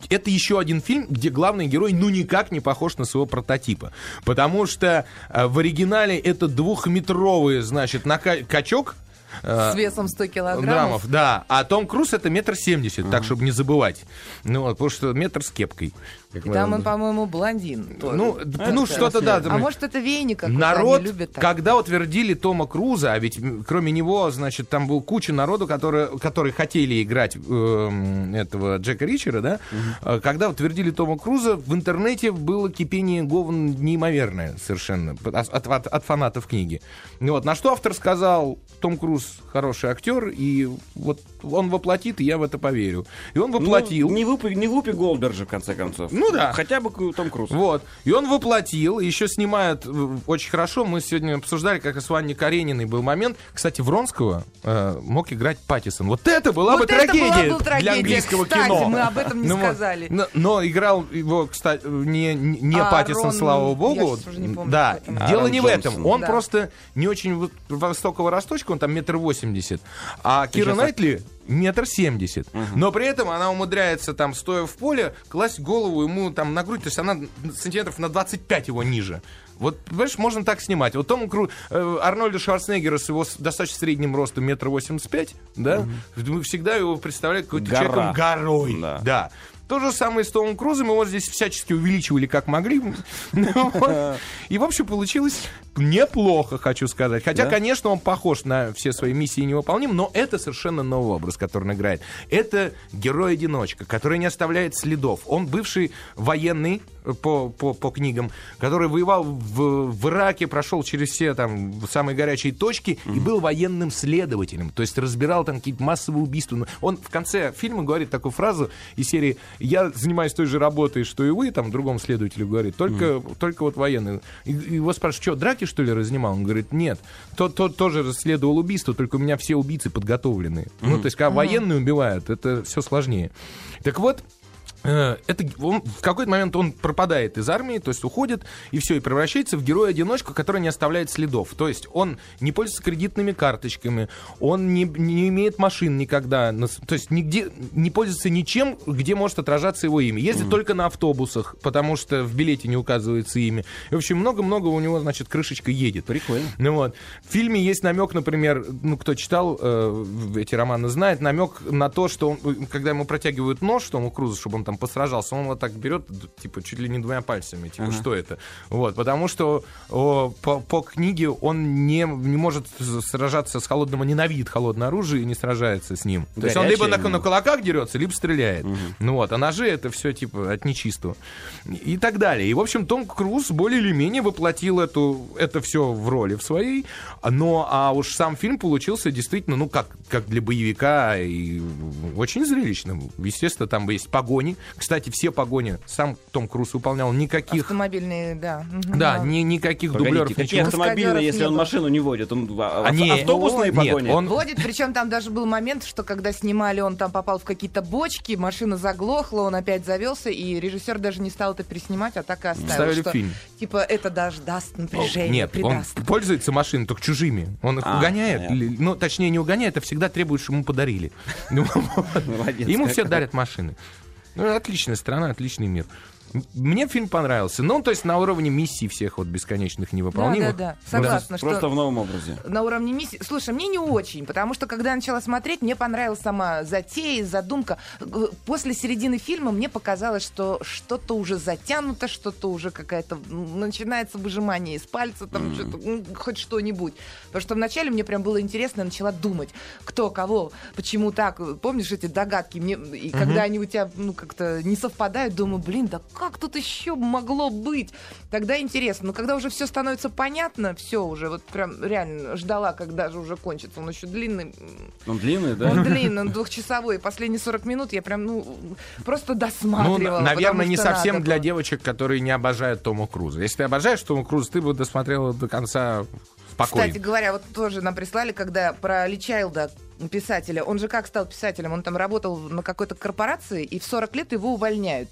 Это еще один фильм, где главный герой ну никак не похож на своего прототипа. Потому что э, в оригинале это двухметровый, значит, нака- качок, С весом 100 килограммов. граммов, да. А Том Круз это метр семьдесят, так, чтобы не забывать. Ну вот, потому что метр с кепкой. как И мы- там он, по-моему, блондин. тоже. ну, д- ну что-то, да. а может, это веник Народ, любят так. когда утвердили Тома Круза, а ведь кроме него, значит, там был куча народу, которые, которые хотели играть эм, этого Джека Ричера, да, э, когда утвердили Тома Круза, в интернете было кипение говн неимоверное совершенно от, от- от- от фанатов книги. Ну Вот, на что автор сказал, Том Круз хороший актер, и вот он воплотит, и я в это поверю. И он воплотил. Ну, не глупый, не глупый Голдберджи, в конце концов. Ну да. Хотя бы Том Круз. Вот. И он воплотил, еще снимает э, очень хорошо. Мы сегодня обсуждали, как и с Анной Карениной был момент. Кстати, Вронского э, мог играть Паттисон. Вот это была Вот бы это трагедия, была бы трагедия. для английского Кстати, кино. мы об этом не Ну сказали. Но, но играл его, кстати, не, не А, Паттисон, Рон, слава я богу. щас уже не помню, да, дело Аарон не в этом. Джонсон. Он Да. просто не очень высокого росточка, он там метр восемьдесят. А Кира щас Найтли метр семьдесят. Но при этом она умудряется там, стоя в поле, класть голову ему там на грудь, то есть она сантиметров на 25 его ниже. Вот, понимаешь, можно так снимать. Вот Тому Кру... э, Арнольда Шварценеггера с его достаточно средним ростом метр восемьдесят пять, да, мы всегда его представляли какой-то человеком горой. Да. Да. То же самое с Томом Крузом, его здесь всячески увеличивали как могли. (laughs) (laughs) И, в общем, получилось неплохо, хочу сказать. Хотя, Да? конечно, он похож на все свои миссии невыполним, но это совершенно новый образ, который он играет. Это герой-одиночка, который не оставляет следов. Он бывший военный э, по, по, по книгам, который воевал в, в Ираке, прошел через все там самые горячие точки и был военным следователем. То есть разбирал там какие-то массовые убийства. Но Он в конце фильма говорит такую фразу из серии «Я занимаюсь той же работой, что и вы», там другому следователю говорит, только, только вот военный. И, и его спрашивают, что, драки, что ли, разнимал? Он говорит, нет, тот, тот тоже расследовал убийство, только у меня все убийцы подготовлены. Ну, то есть, когда военные убивают, это все сложнее. Так вот, это он, в какой-то момент он пропадает из армии, то есть уходит, и все, и превращается в героя-одиночку, который не оставляет следов. То есть он не пользуется кредитными карточками, он не, не имеет машин никогда, то есть нигде не пользуется ничем, где может отражаться его имя. Ездит только на автобусах, потому что в билете не указывается имя. И, в общем, много-много у него, значит, крышечка едет. Прикольно. Ну вот. В фильме есть намек, например, ну, кто читал э, эти романы, знает, намек на то, что он, э, когда ему протягивают нож Тому Крузу, чтобы он там посражался, он вот так берет, типа, чуть ли не двумя пальцами, типа, что это? Вот, потому что о, по, по книге он не, не может сражаться с холодным, он ненавидит холодное оружие и не сражается с ним. То есть он либо на, Горячее, на кулаках дерется, либо стреляет. Ну вот, а ножи это все, типа, от нечистого. И так далее. И, в общем, Том Круз более или менее воплотил эту, это все в роли в своей. Но, а уж сам фильм получился действительно, ну, как, как для боевика, и очень зрелищным. Естественно, там есть погони. Кстати, все погони сам Том Круз выполнял. Никаких... Автомобильные, да. Да, ни, никаких Погодите, дублеров, какие автомобильные, если он машину не водит? Он не, автобусные нет, погони? он- Водит, причем там даже был момент, что когда снимали, он там попал в какие-то бочки, машина заглохла, он опять завелся, и режиссер даже не стал это переснимать, а так и оставил. Вставили в что, фильм. Типа, это даже даст напряжение, Нет, он придаст. пользуется машиной только чужими. Он их А, угоняет. понятно. Ну, точнее, не угоняет, а всегда требует, чтобы ему подарили. (laughs) (laughs) Ему все дарят машины. Ну, отличная страна, отличный мир. Мне фильм понравился. Ну, то есть на уровне миссий всех вот бесконечных Да, невыполнимых. да, да. Согласна, что... Просто в новом образе. на уровне миссии. Слушай, мне не очень, потому что когда я начала смотреть, мне понравилась сама затея, задумка. После середины фильма мне показалось, что что-то уже затянуто, что-то уже какая-то начинается выжимание из пальца, там что-то, м, хоть что-нибудь. Потому что вначале мне прям было интересно, я начала думать, кто, кого, почему так. Помнишь эти догадки? Мне, и когда они у тебя ну, как-то не совпадают, думаю, блин, да как тут еще могло быть? Тогда интересно. Но когда уже все становится понятно, все уже, вот прям реально ждала, когда же уже кончится. Он еще длинный. Он длинный, да? Он (laughs) длинный, он двухчасовой. Последние 40 минут я прям, ну, просто Ну, досматривала. наверное, потому не совсем надо для было. девочек, которые не обожают Тома Круза. Если ты обожаешь Тома Круза, ты бы досмотрела до конца спокойно. Кстати говоря, вот тоже нам прислали, когда про Ли Чайлда, писателя, он же как стал писателем? Он там работал на какой-то корпорации, и в 40 лет его увольняют.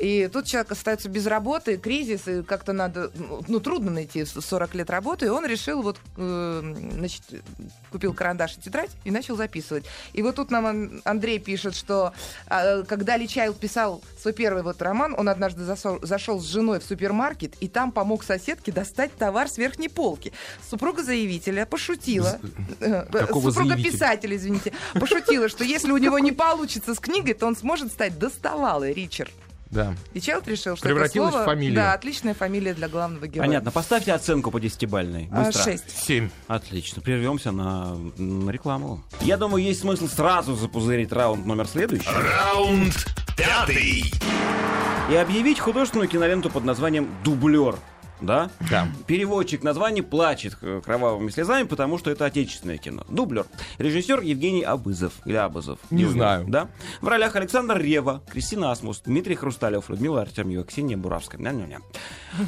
И тут человек остается без работы, кризис, и как-то надо, ну, трудно найти 40 лет работы, и он решил вот, э, значит, купил карандаш и тетрадь и начал записывать. И вот тут нам Ан- Андрей пишет, что а, когда Ли Чайлд писал свой первый вот роман, он однажды засол- зашел с женой в супермаркет и там помог соседке достать товар с верхней полки. Супруга заявителя пошутила, э, Какого супруга заявителя? писателя, извините, пошутила, что если у него не получится с книгой, то он сможет стать доставалой, Ричард. Да. И Чайлд решил, что Превратилась это слово, в фамилию. Да, отличная фамилия для главного героя. Понятно. Поставьте оценку по десятибальной. А, Быстро. Шесть. Семь. Отлично. Прервемся на, на рекламу. Я думаю, есть смысл сразу запузырить раунд номер следующий Раунд пятый. и объявить художественную киноленту под названием «Дублер». Да? Да. Переводчик названий плачет кровавыми слезами, потому что это отечественное кино. Дублер. Режиссер Евгений Абызов. Или Абызов. Не уверен. знаю. Да? В ролях Александр Рева, Кристина Асмус, Дмитрий Хрусталев, Людмила Артемьева, Ксения Буравская. Ня-ня-ня.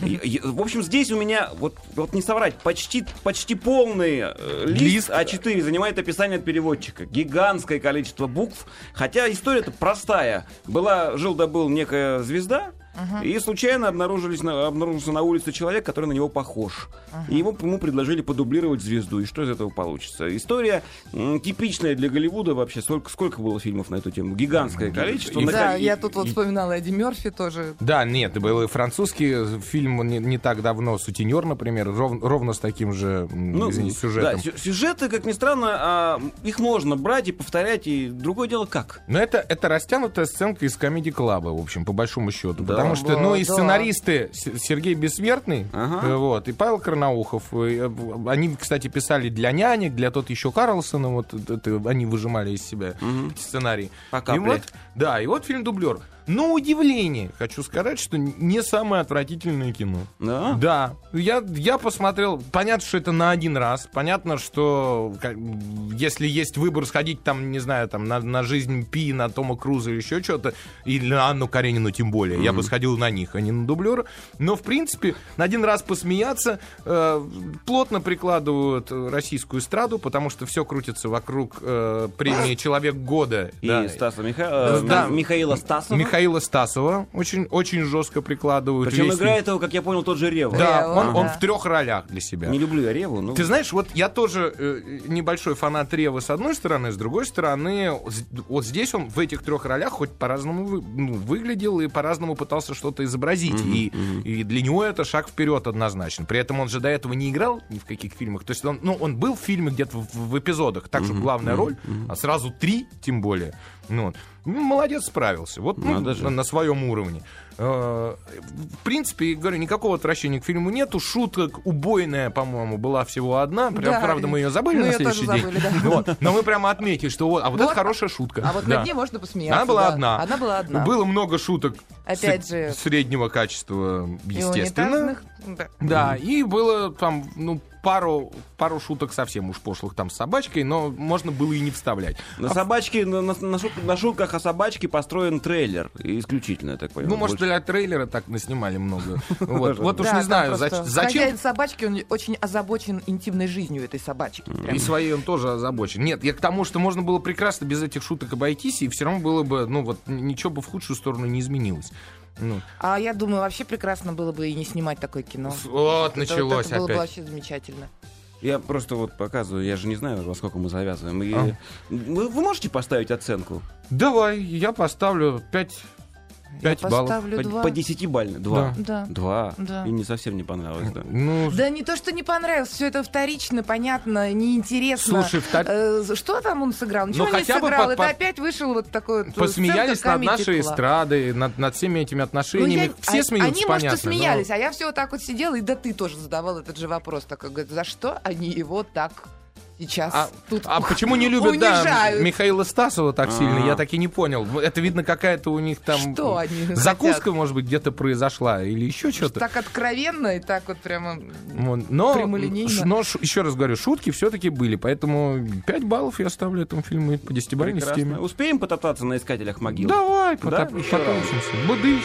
И- и- В общем, здесь у меня, вот, вот не соврать, почти, почти полный э, лист Лист. А4 занимает описание от переводчика. Гигантское количество букв. Хотя история-то простая. Была, жил-да был некая звезда, и случайно обнаружились на, обнаружился на улице человек, который на него похож. И ему, ему предложили подублировать звезду. И что из этого получится? История м, типичная для Голливуда вообще. Сколько, сколько было фильмов на эту тему? Гигантское количество. И- На Да, ко- я тут вот вспоминала Эдди Мерфи тоже. Да, нет, был и французский фильм не, не так давно, «Сутенер», например, ров- ровно с таким же, Ну, извините, сюжетом. Да, сю- сюжеты, как ни странно, а, их можно брать и повторять, и другое дело как. Но это, это растянутая сценка из комедии клаба, в общем, по большому счету. Да. Потому что, ну, и сценаристы Сергей Бессмертный, э, вот, и Павел Карнаухов. э, э, Они, кстати, писали для нянек, для тот еще Карлсона, вот они выжимали из себя. По И вот, да, и вот фильм «Дублер». Но удивление, хочу сказать, что не самое отвратительное кино. Да? Да, я, я посмотрел, понятно, что это на один раз, понятно, что как, если есть выбор сходить там, не знаю, там на, на жизнь Пи, на Тома Круза или еще что-то, или на Анну Каренину тем более, я бы сходил на них, а не на дублера. Но, в принципе, на один раз посмеяться, э, плотно прикладывают российскую эстраду, потому что все крутится вокруг э, премии «Человек года». И да. Стаса Миха- э, Да. Михаила Стасова. Михаила Стасова очень, очень жестко прикладывают. Причем Весь играет его, как я понял, тот же Рева. Да, Рева, он, он да. в трех ролях для себя. Не люблю я Реву, но... Ты знаешь, вот я тоже э, небольшой фанат Ревы с одной стороны, с другой стороны, вот здесь он в этих трех ролях хоть по-разному вы- ну, выглядел и по-разному пытался что-то изобразить. и, и для него это шаг вперед однозначно. При этом он же до этого не играл ни в каких фильмах. То есть он, ну, он был в фильме где-то в, в эпизодах, так что главная роль, а сразу три, тем более. Ну, вот. Ну, молодец, справился. Вот ну, на, на своем уровне. Э, В принципе, говорю, никакого отвращения к фильму нету. Шуток убойная, по-моему, была всего одна. Прям, Да, правда, мы ее забыли мы на тоже следующий день. забыли, да. Вот. Но мы прямо отметили, что вот, а вот, Вот. это хорошая шутка. А вот Да. над ней можно посмеяться. Она была да. одна. Она была одна. Было много шуток Опять с- же. среднего качества, И естественно. унитазных, да. Да, и было там, ну, пару, пару шуток совсем уж пошлых там с собачкой, но можно было и не вставлять. На собачке, на, на- на шут- на шутках о собачке построен трейлер. Исключительно, я так понимаю. Ну, может, Больше- для трейлера так наснимали много. (laughs) Вот, вот уж не знаю, зачем Хозяин собачки, он очень озабочен интимной жизнью этой собачки. И своей он тоже озабочен. Нет, я к тому, что можно было прекрасно без этих шуток обойтись, и все равно было бы, ну вот, ничего бы в худшую сторону не изменилось. Ну, А я думаю, вообще прекрасно было бы и не снимать такое кино. вот, Это- началось это было бы вообще замечательно. Я просто вот показываю, я же не знаю, во сколько мы завязываем. И... А. Вы, вы можете поставить оценку? Давай, я поставлю 5, Я 5 баллов. поставлю По, два. по 10 бально. Два. Да. Два. Да. И не совсем не понравилось, да. Ну, Да не то, что не понравилось, все это вторично, понятно, неинтересно. Слушай, втор- Э, что там он сыграл? Ничего Ну, не хотя бы сыграл. по- Это по- опять вышел вот такой вот посмеялись над нашей Club. эстрадой, над, над всеми этими Ну, отношениями. я- Все а- смеются, Они, понятно. может, и но- смеялись, а я все вот так вот сидела, и да ты тоже задавал этот же вопрос. Так, говорит, за что они его так сейчас А, тут а почему не любят, да? Михаила Стасова так сильно, А. я так и не понял. Это видно какая-то у них там... Что они (laughs) Закуска, хотят? может быть, где-то произошла или еще что-то. Так откровенно и так вот прямо... Но, Прямолинейно. но ш- еще раз говорю, шутки все-таки были, поэтому 5 баллов я ставлю этому фильму по 10-бальной Прекрасно. системе. Успеем потоптаться на искателях могил? Давай, Да? потоп- Еще потопчемся. Будыщ.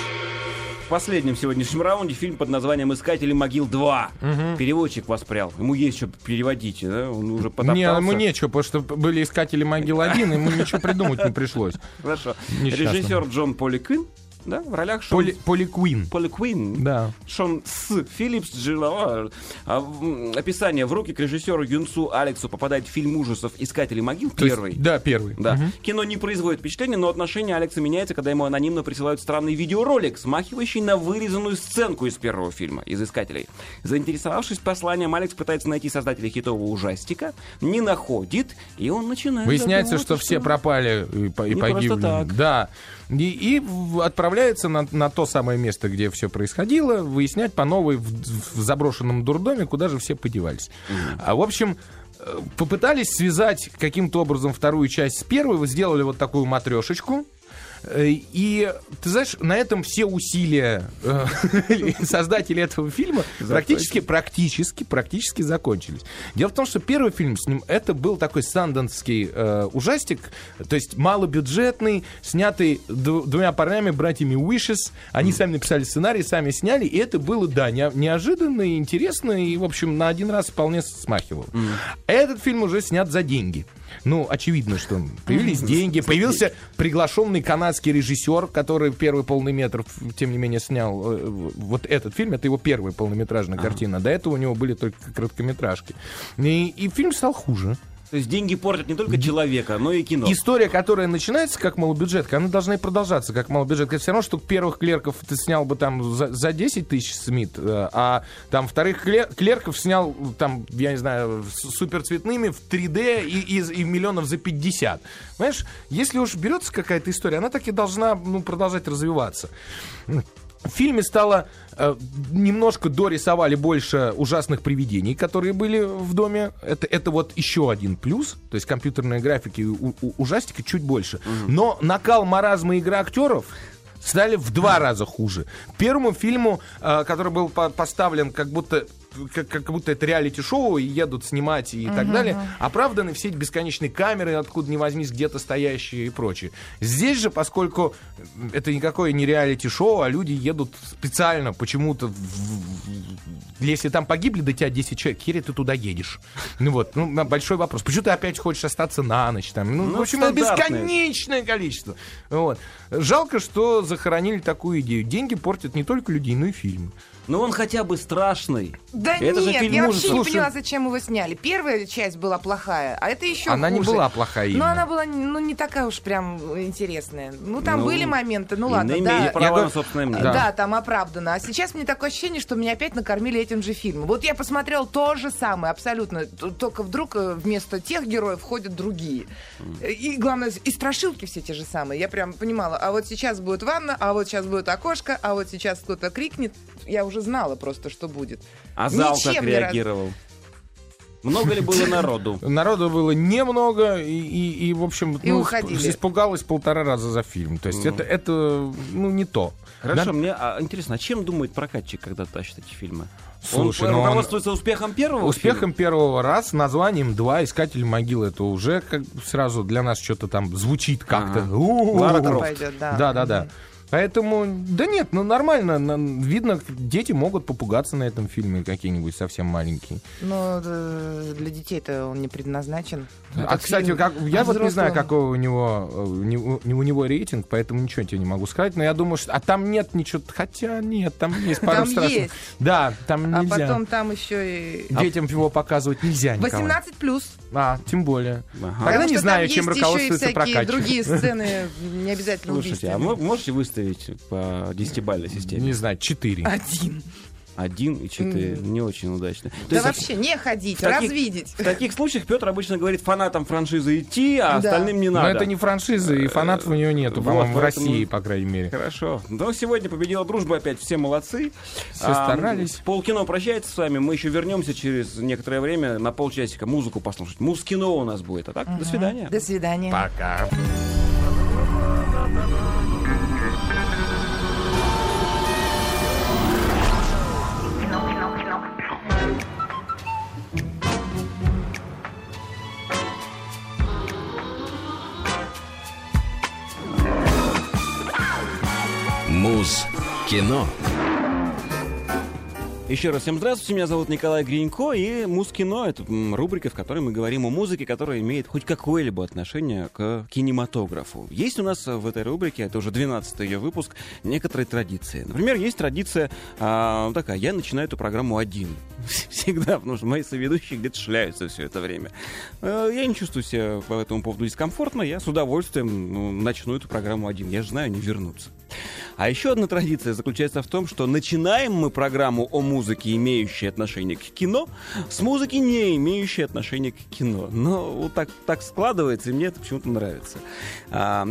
В последнем сегодняшнем раунде фильм под названием «Искатели могил 2». Переводчик воспрял. Ему есть что переводить, да? Он уже потоптался. Не, ему нечего, потому что были искатели могил один, ему ничего придумать не пришлось. Хорошо. Режиссер Джон Поли Кин. Да, в ролях Шон... Поли, Поли Куин. Поли Куин. Да. Шон С. Филлипс, Джилла. А, в- Описание. В руки к режиссеру Юнсу Алексу попадает фильм ужасов «Искатели могил» То есть- первый. да, первый. Да. Мгм. Кино не производит впечатления, но отношение Алекса меняется, когда ему анонимно присылают странный видеоролик, смахивающий на вырезанную сценку из первого фильма, из «Искателей». Заинтересовавшись посланием, Алекс пытается найти создателя хитового ужастика, не находит, и он начинает Выясняется, что задумываться, все пропали и, и погибли. так. Да. И, и отправляется на, на то самое место, где все происходило, выяснять по новой в, в заброшенном дурдоме, куда же все подевались. А в общем, э, попытались связать каким-то образом вторую часть с первой, сделали вот такую матрешечку. Э, И ты знаешь, на этом все усилия э, (laughs) создателей этого фильма практически, практически, практически закончились. Дело в том, что первый фильм с ним это был такой санденский э, ужастик, то есть малобюджетный, снятый двумя парнями, братьями Уишес. Они сами написали сценарий, сами сняли, и это было, да, не- неожиданно и интересно, и, в общем, на один раз вполне смахивал. Этот фильм уже снят за деньги. Ну, очевидно, что появились деньги, появился приглашенный канадский режиссер, который первый полный метр, тем не менее, снял э, вот этот фильм. Это его первая полнометражная картина. До этого у него были только короткометражки. И, и фильм стал хуже. То есть деньги портят не только человека, но и кино. История, которая начинается как малобюджетка, она должна и продолжаться как малобюджетка. Все равно, что первых клерков ты снял бы там за, за 10 тысяч Смит, э, а там вторых клер- клерков снял там, я не знаю, суперцветными в 3D и, и, и миллионов за 50. Понимаешь, если уж берется какая-то история, она так и должна ну, продолжать развиваться. В фильме стало э, немножко дорисовали больше ужасных привидений, которые были в доме. Это, это вот еще один плюс. То есть компьютерные графики у, у- ужастика чуть больше. Но накал маразма игры актеров стали в два раза хуже. Первому фильму, э, который был по- поставлен как будто как, как будто это реалити-шоу, и едут снимать и так далее, оправданы все эти бесконечные камеры, откуда ни возьмись, где-то стоящие и прочее. Здесь же, поскольку это никакое не реалити-шоу, а люди едут специально почему-то в- если там погибли до тебя 10 человек, хере ты туда едешь. Ну вот, ну, большой вопрос. Почему ты опять хочешь остаться на ночь? Там? Ну, Ну, в общем, это бесконечное количество. Вот. Жалко, что захоронили такую идею. Деньги портят не только людей, но и фильмы. Но он хотя бы страшный. Да Это же нет, фильм я ужасов. вообще не Слушай, поняла, зачем его сняли. Первая часть была плохая, а это еще Она не хуже. была плохая Но именно. она была ну, не такая уж прям интересная. Ну, там Ну, были моменты, ну ладно, да. Я на говорю- собственное мнение. Да. Да. там оправдано. А сейчас мне такое ощущение, что меня опять накормили этим же фильмом. Вот я посмотрел то же самое, абсолютно. Только вдруг э, вместо тех героев входят другие. И главное, и страшилки все те же самые. Я прям понимала, а вот сейчас будет ванна, а вот сейчас будет окошко, а вот сейчас кто-то крикнет. Я уже знала просто, что будет. А зал Ничем как реагировал? Много ли было народу? (laughs) Народу было немного, и, и, и, в общем, И ну, уходили. испугалась полтора раза за фильм. То есть это, это, ну, не то. Хорошо, Да? мне а, интересно, а чем думает прокатчик, когда тащит эти фильмы? Слушай, он ну он- руководствуется успехом первого Успехом первого раз, названием два «Искатель могил» это уже как сразу для нас что-то там звучит как-то. Лара Крофт. Пойдет, да. Да, да, да. Поэтому, да нет, ну нормально. Видно, дети могут попугаться на этом фильме какие-нибудь совсем маленькие. Но э, для детей-то он не предназначен. А, Этот кстати, фильм как, я вот не знаю, какой у него, э, у него, у него рейтинг, поэтому ничего тебе не могу сказать. Но я думаю, что... А там нет ничего... Хотя нет, там есть пару Там страшных... есть. Да, там А нельзя. потом там еще и... Детям его показывать нельзя, Николай. 18 плюс. А, тем более. Ага. Тогда Потому не знаю, чем руководствуется прокатчик. другие (laughs) сцены, не обязательно Слушайте, а можете выставить по десятибалльной системе? Не знаю, 4. Один. Один и четыре. Не очень удачно. То Да есть вообще не ходить, в таких- развидеть. В таких случаях Петр обычно говорит фанатам франшизы идти, а Да. остальным не Но надо. это не франшиза, и фанатов у него нету, вот, по-моему, в России, по крайней мере. Хорошо. Но сегодня победила дружба опять. Все молодцы. Все старались. Полкино прощается с вами. Мы еще вернемся через некоторое время на полчасика музыку послушать. Муз-кино у нас будет. А так, до свидания. До свидания. Пока. Кино. Еще раз всем здравствуйте, меня зовут Николай Гринько, и Мускино — это рубрика, в которой мы говорим о музыке, которая имеет хоть какое-либо отношение к кинематографу. Есть у нас в этой рубрике, это уже 12 ее выпуск, некоторые традиции. Например, есть традиция а, такая, я начинаю эту программу один. (laughs) Всегда, потому что мои соведущие где-то шляются все это время. Э, Я не чувствую себя по этому поводу дискомфортно, я с удовольствием ну, начну эту программу один. Я же знаю, они вернутся. А еще одна традиция заключается в том, что начинаем мы программу о музыке, имеющей отношение к кино, с музыки, не имеющей отношения к кино. Но вот так, так складывается, и мне это почему-то нравится. А,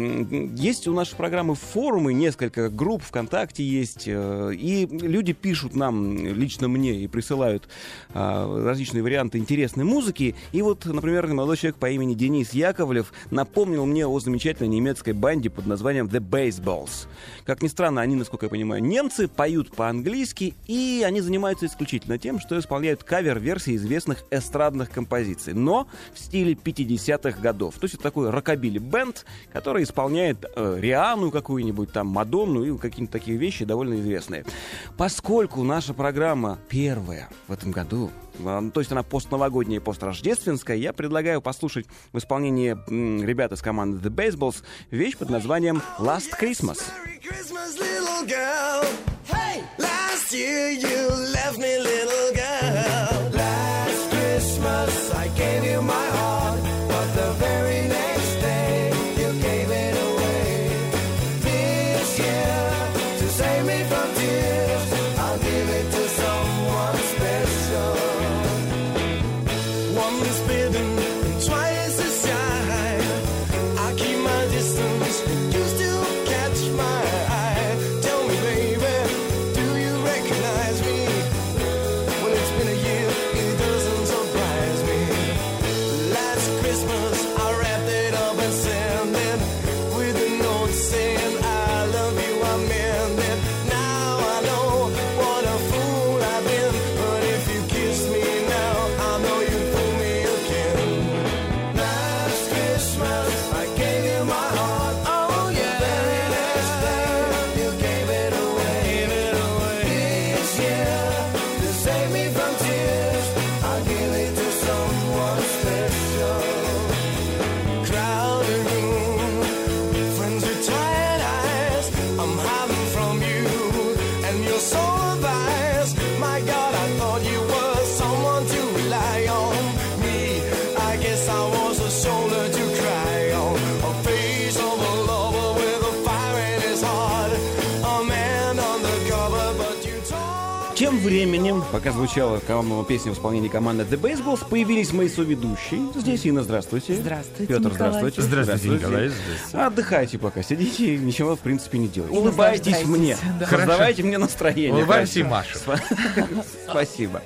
есть у нашей программы форумы, несколько групп ВКонтакте есть, э, и люди пишут нам, лично мне, и присылают а, различные варианты интересной музыки. И вот, например, молодой человек по имени Денис Яковлев напомнил мне о замечательной немецкой банде под названием The Baseballs. Как ни странно, они, насколько я понимаю, немцы, поют по-английски, и они занимаются исключительно тем, что исполняют кавер-версии известных эстрадных композиций, но в стиле 50-х годов. То есть это такой рокобили бенд, который исполняет э, Риану какую-нибудь, там, Мадонну и какие-то такие вещи довольно известные. Поскольку наша программа первая в этом году, ну, то есть она постновогодняя и построждественская, я предлагаю послушать в исполнении ребят из команды The Baseballs вещь под названием Last Christmas. Tears, пока звучала песня в исполнении команды The Baseballs, появились мои соведущие. Здесь Инна, здравствуйте. Здравствуйте, Петр, Николай. здравствуйте. Здравствуйте, Николай. Здравствуйте. Отдыхайте пока, сидите и ничего, в принципе, не делайте. Улыбайтесь мне, да. создавайте мне настроение. Улыбаемся и. Спа- (laughs) Спасибо.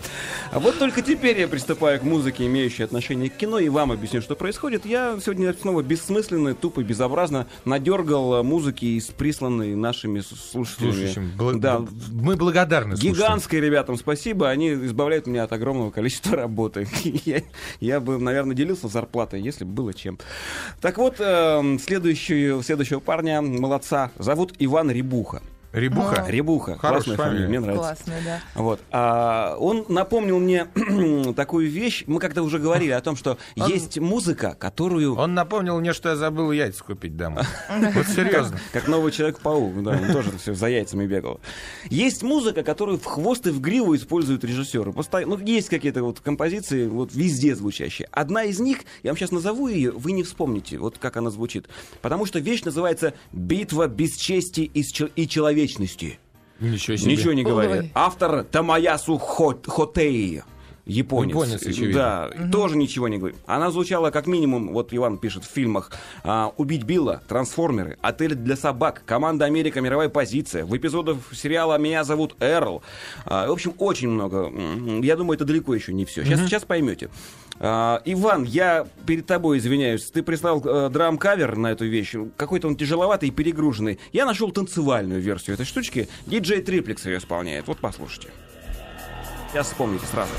А вот только теперь я приступаю к музыке, имеющей отношение к кино, и вам объясню, что происходит. Я сегодня снова бессмысленно, тупо, безобразно надергал э, музыки из присланной нашими слушателями. Бла- да, мы благодарны. Гигантское ребятам спасибо, они избавляют меня от огромного количества работы. (laughs) Я, я бы, наверное, делился зарплатой, если бы было чем. Так вот, следующую, следующего парня, молодца, зовут Иван Рябуха. Рябуха. Рябуха, Хорошая классная фамилия, фамилия. мне нравится. Классно, да. Вот. А, он напомнил мне (clears throat) такую вещь. Мы как-то уже говорили о том, что есть музыка, которую Он напомнил мне, что я забыл яйца купить домой. (laughs) Вот серьезно. Как новый Человек-паук, да, он тоже все за яйцами бегал. Есть музыка, которую в хвост и в гриву используют режиссеры. Постоянно, ну, есть какие-то вот композиции вот везде звучащие. Одна из них, я вам сейчас назову ее, вы не вспомните, вот как она звучит. Потому что вещь называется «Битва без чести и, с чел- и человечности». Ничего себе. Ничего не говорит. Ой. Автор Тамаясу Хот- Хотей. Японец. Японец, очевидно. Да, тоже ничего не говорит. Она звучала как минимум, вот Иван пишет в фильмах, а, «Убить Билла», «Трансформеры», «Отель для собак», «Команда Америка. Мировая позиция», в эпизодах сериала «Меня зовут Эрл». А, в общем, очень много. Я думаю, это далеко еще не все. Сейчас, сейчас поймете. А, Иван, я перед тобой извиняюсь. Ты прислал э, драм-кавер на эту вещь. Какой-то он тяжеловатый и перегруженный. Я нашел танцевальную версию этой штучки. Диджей Триплекс ее исполняет. Вот послушайте. Сейчас вспомните сразу.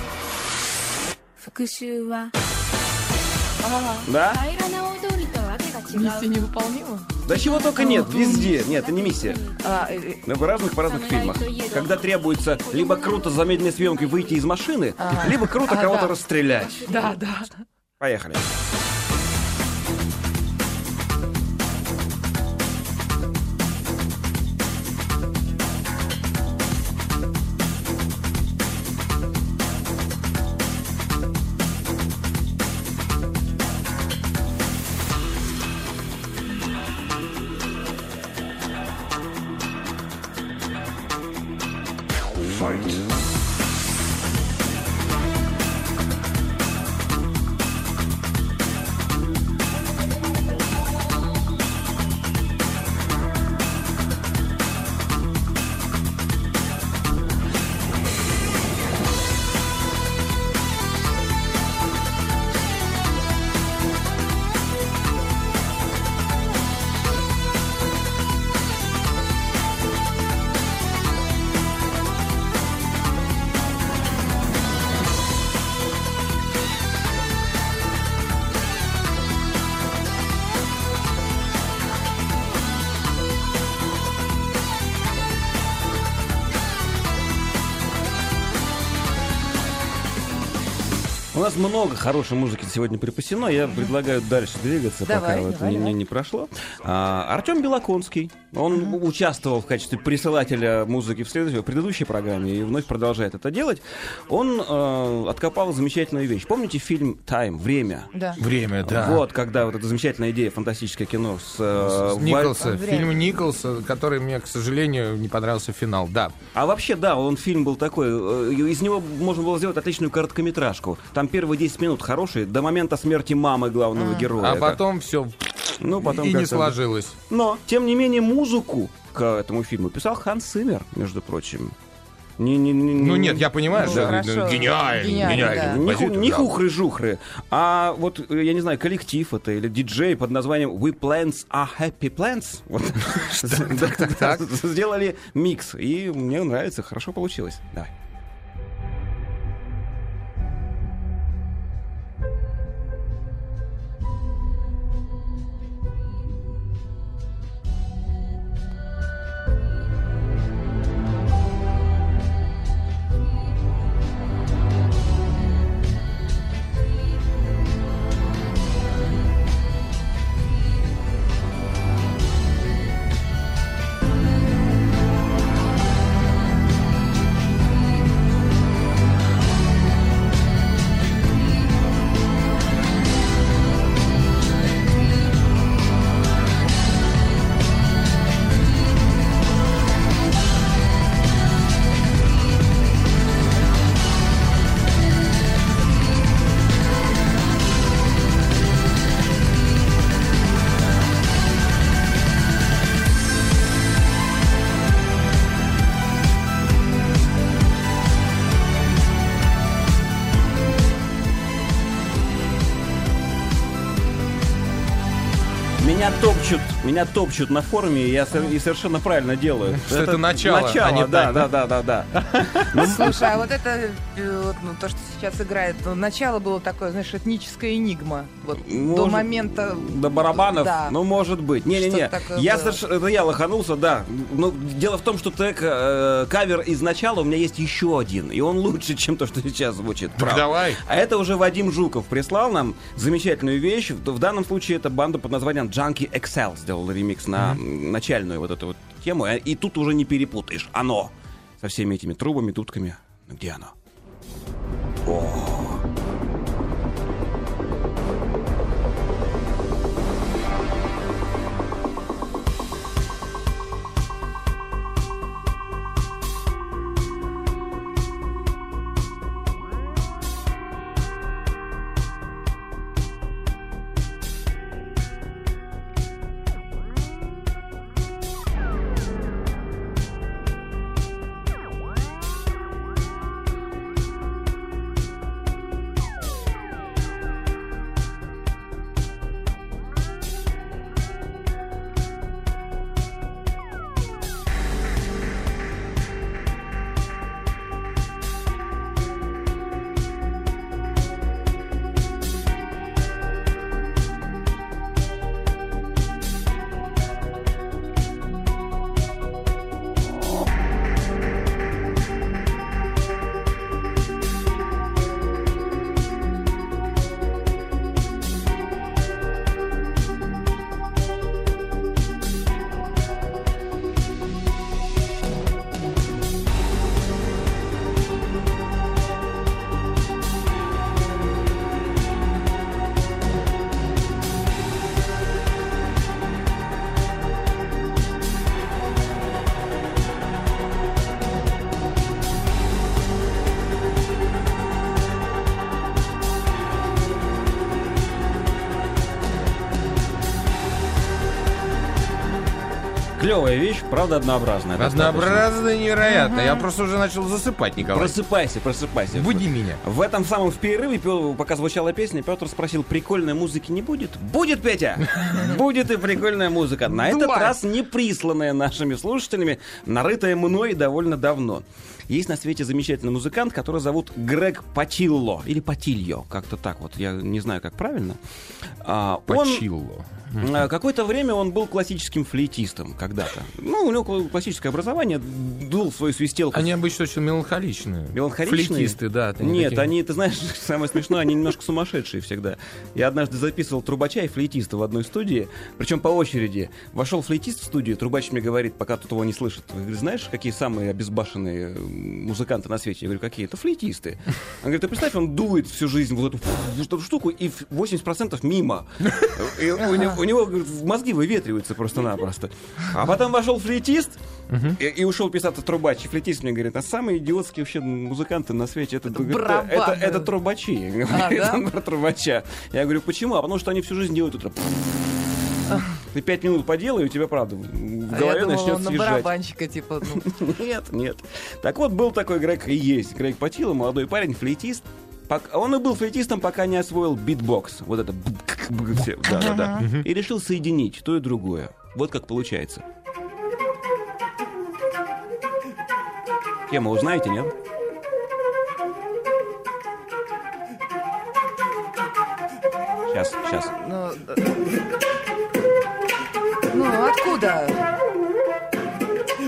Да? Миссия невыполнима? Да чего только нет, везде. Нет, это не миссия. А, э, Но в разных по разных фильмах. Когда требуется либо круто с замедленной съемкой выйти из машины, а. либо круто а, кого-то расстрелять. Да, да. Поехали. Поехали. Нас много хорошей музыки сегодня припасено. Я предлагаю дальше двигаться, Давай, пока давай, не, давай. не прошло. А, Артем Белоконский. Он участвовал в качестве присылателя музыки в, следующей, в предыдущей программе и вновь продолжает это делать. Он э, откопал замечательную вещь. Помните фильм «Тайм» «Время»? Да. Время, да. Вот, когда вот эта замечательная идея, фантастическое кино с... э, С Николса, Время. фильм Николса, который мне, к сожалению, не понравился финал. Да. А вообще, да, он фильм был такой, э, из него можно было сделать отличную короткометражку. Там первые 10 минут хорошие, до момента смерти мамы главного героя. А потом все ну, потом и не сложилось. Но, тем не менее, музыку к этому фильму писал Ханс Симмер, между прочим. Не, не, не, Ну не- нет, я понимаю, Ну, что хорошо. гениально, Гениально, гениально. да. Не, да. хухры-жухры, а вот, я не знаю, коллектив это или диджей под названием We Plants Are Happy Plants. (laughs) Вот. Да, да, Сделали микс, и мне нравится, хорошо получилось. Давай. Меня топчут на форуме, и я и совершенно правильно делаю. Что это начало, Начало, а не да, да, да, да, да. (laughs) Слушай, а вот это, э, вот, ну, то, что сейчас играет, ну, начало было такое, знаешь, этническая энигма. Вот до момента... До барабанов? Да. Ну, может быть. Не-не-не. Я совершенно... Это я лоханулся, да. Но дело в том, что трек, э, кавер из начала у меня есть еще один. И он лучше, чем то, что сейчас звучит. Давай. А это уже Вадим Жуков прислал нам замечательную вещь. В в данном случае это банда под названием Junkie XL сделала ремикс на м, начальную вот эту вот тему. Э, И тут уже не перепутаешь. Оно. Со всеми этими трубами, тутками. Ну, Где оно? Клевая правда однообразная. Однообразно невероятно. Я просто уже начал засыпать, Николай. Просыпайся, просыпайся. Буди меня. В этом самом в перерыве, пока звучала песня, Петр спросил, прикольной музыки не будет? Будет, Петя! (laughs) Будет и прикольная музыка. На этот раз не присланная нашими слушателями, нарытая мной довольно давно. Есть на свете замечательный музыкант, который зовут Грег Патилло. Или Патильо, как-то так вот. Я не знаю, как правильно. А, а, Какое-то время он был классическим флейтистом когда-то. Ну, у него кла- классическое образование, дул свою свистелку. Они обычно очень меланхоличные. Меланхоличные? Флейтисты, да. это Нет, такие- они, ты знаешь, (laughs) самое смешное, они немножко сумасшедшие всегда. Я однажды записывал трубача и флейтиста в одной студии, причем по очереди. Вошел флейтист в студию, трубач мне говорит, пока тут его не слышит. Говорит, знаешь, какие самые обезбашенные э, музыканты на свете? Я говорю, какие? Это флейтисты. Он говорит, ты представь, он дует всю жизнь вот эту, вот эту штуку, и в 80% мимо. И у него, у него, говорит, мозги выветриваются просто-напросто. А потом вошел флейтист, и, и ушел писаться трубач. И флейтист мне говорит, а самые идиотские вообще музыканты на свете это, это, барабаны. это, это трубачи. Говорит да? про трубача. Я говорю, почему? А потому что они всю жизнь делают утро. Ты пять минут поделай, и у тебя, правда, в А голове думала, начнет на съезжать. барабанщика, типа, ну, (laughs) Нет, нет. Так вот, был такой Грег и есть. Грег Патило, молодой парень, флейтист. Он и был флейтистом, пока не освоил битбокс. Вот это... бк- все. Да-да-да. И решил соединить то и другое. Вот как получается. Тему узнаете, нет? Сейчас, сейчас. ну, ну, откуда?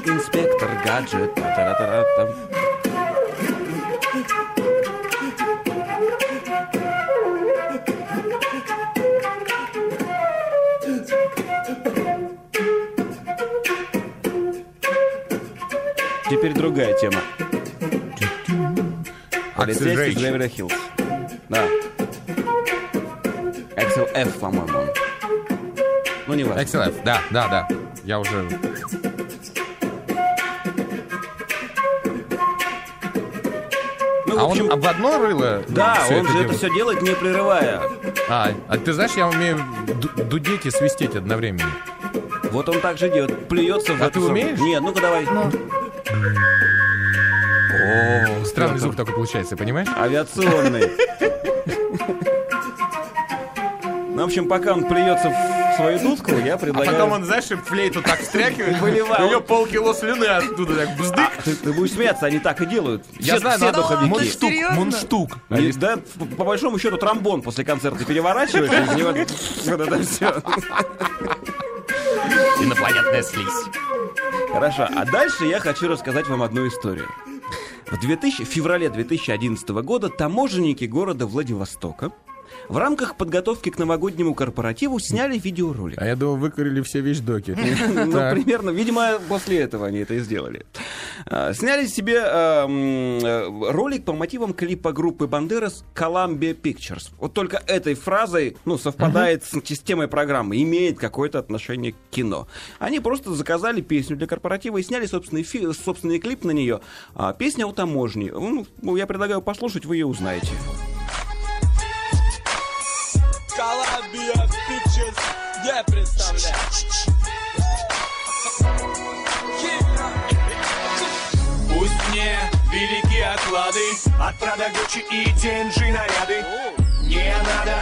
Инспектор Гаджет. Та-та-та-та-та. Теперь другая тема. Полицейский. Джевери Хиллз. Да. Axel F, по-моему. Ну, не важно. XLF, да, да, да. Я уже... Ну, в А общем, он в одно рыло? Да, он же это делает? все делает не прерывая. А, а ты знаешь, я умею ду- дудеть и свистеть одновременно. Вот он так же делает, плюется в А эту ты умеешь? Нет, ну-ка давай. О, Странный звук такой получается, понимаешь? Авиационный. Ну, в общем, пока он плюется в свою дудку, я А предлагаю... потом он, знаешь, флейту так встряхивает, Выливает. у него полкило слюны оттуда так бздык. Ты, ты будешь смеяться, они так и делают. Я все, знаю, все духовики. мундштук, Серьезно? мундштук. Не- да, по, по большому счету тромбон после концерта переворачиваешь, из него вот это все. Инопланетная слизь. Хорошо, а дальше я хочу рассказать вам одну историю. В, 2000, в феврале 2011 года таможенники города Владивостока в рамках подготовки к новогоднему корпоративу сняли видеоролик. А я думал, выкурили все вещдоки. (laughs) Ну, примерно, видимо, после этого они это и сделали. А, Сняли себе а, м, э, ролик по мотивам клипа группы Бандерас Columbia Pictures. Вот только этой фразой, ну, совпадает с системой программы, имеет какое-то отношение к кино. Они просто заказали песню для корпоратива и сняли собственный, фи- собственный клип на нее. А, песня о таможне. Ну, я предлагаю послушать, вы ее узнаете. Columbia Pictures не представляет. Пусть мне велики оклады От Прада, Гуччи и TNG наряды. Не надо,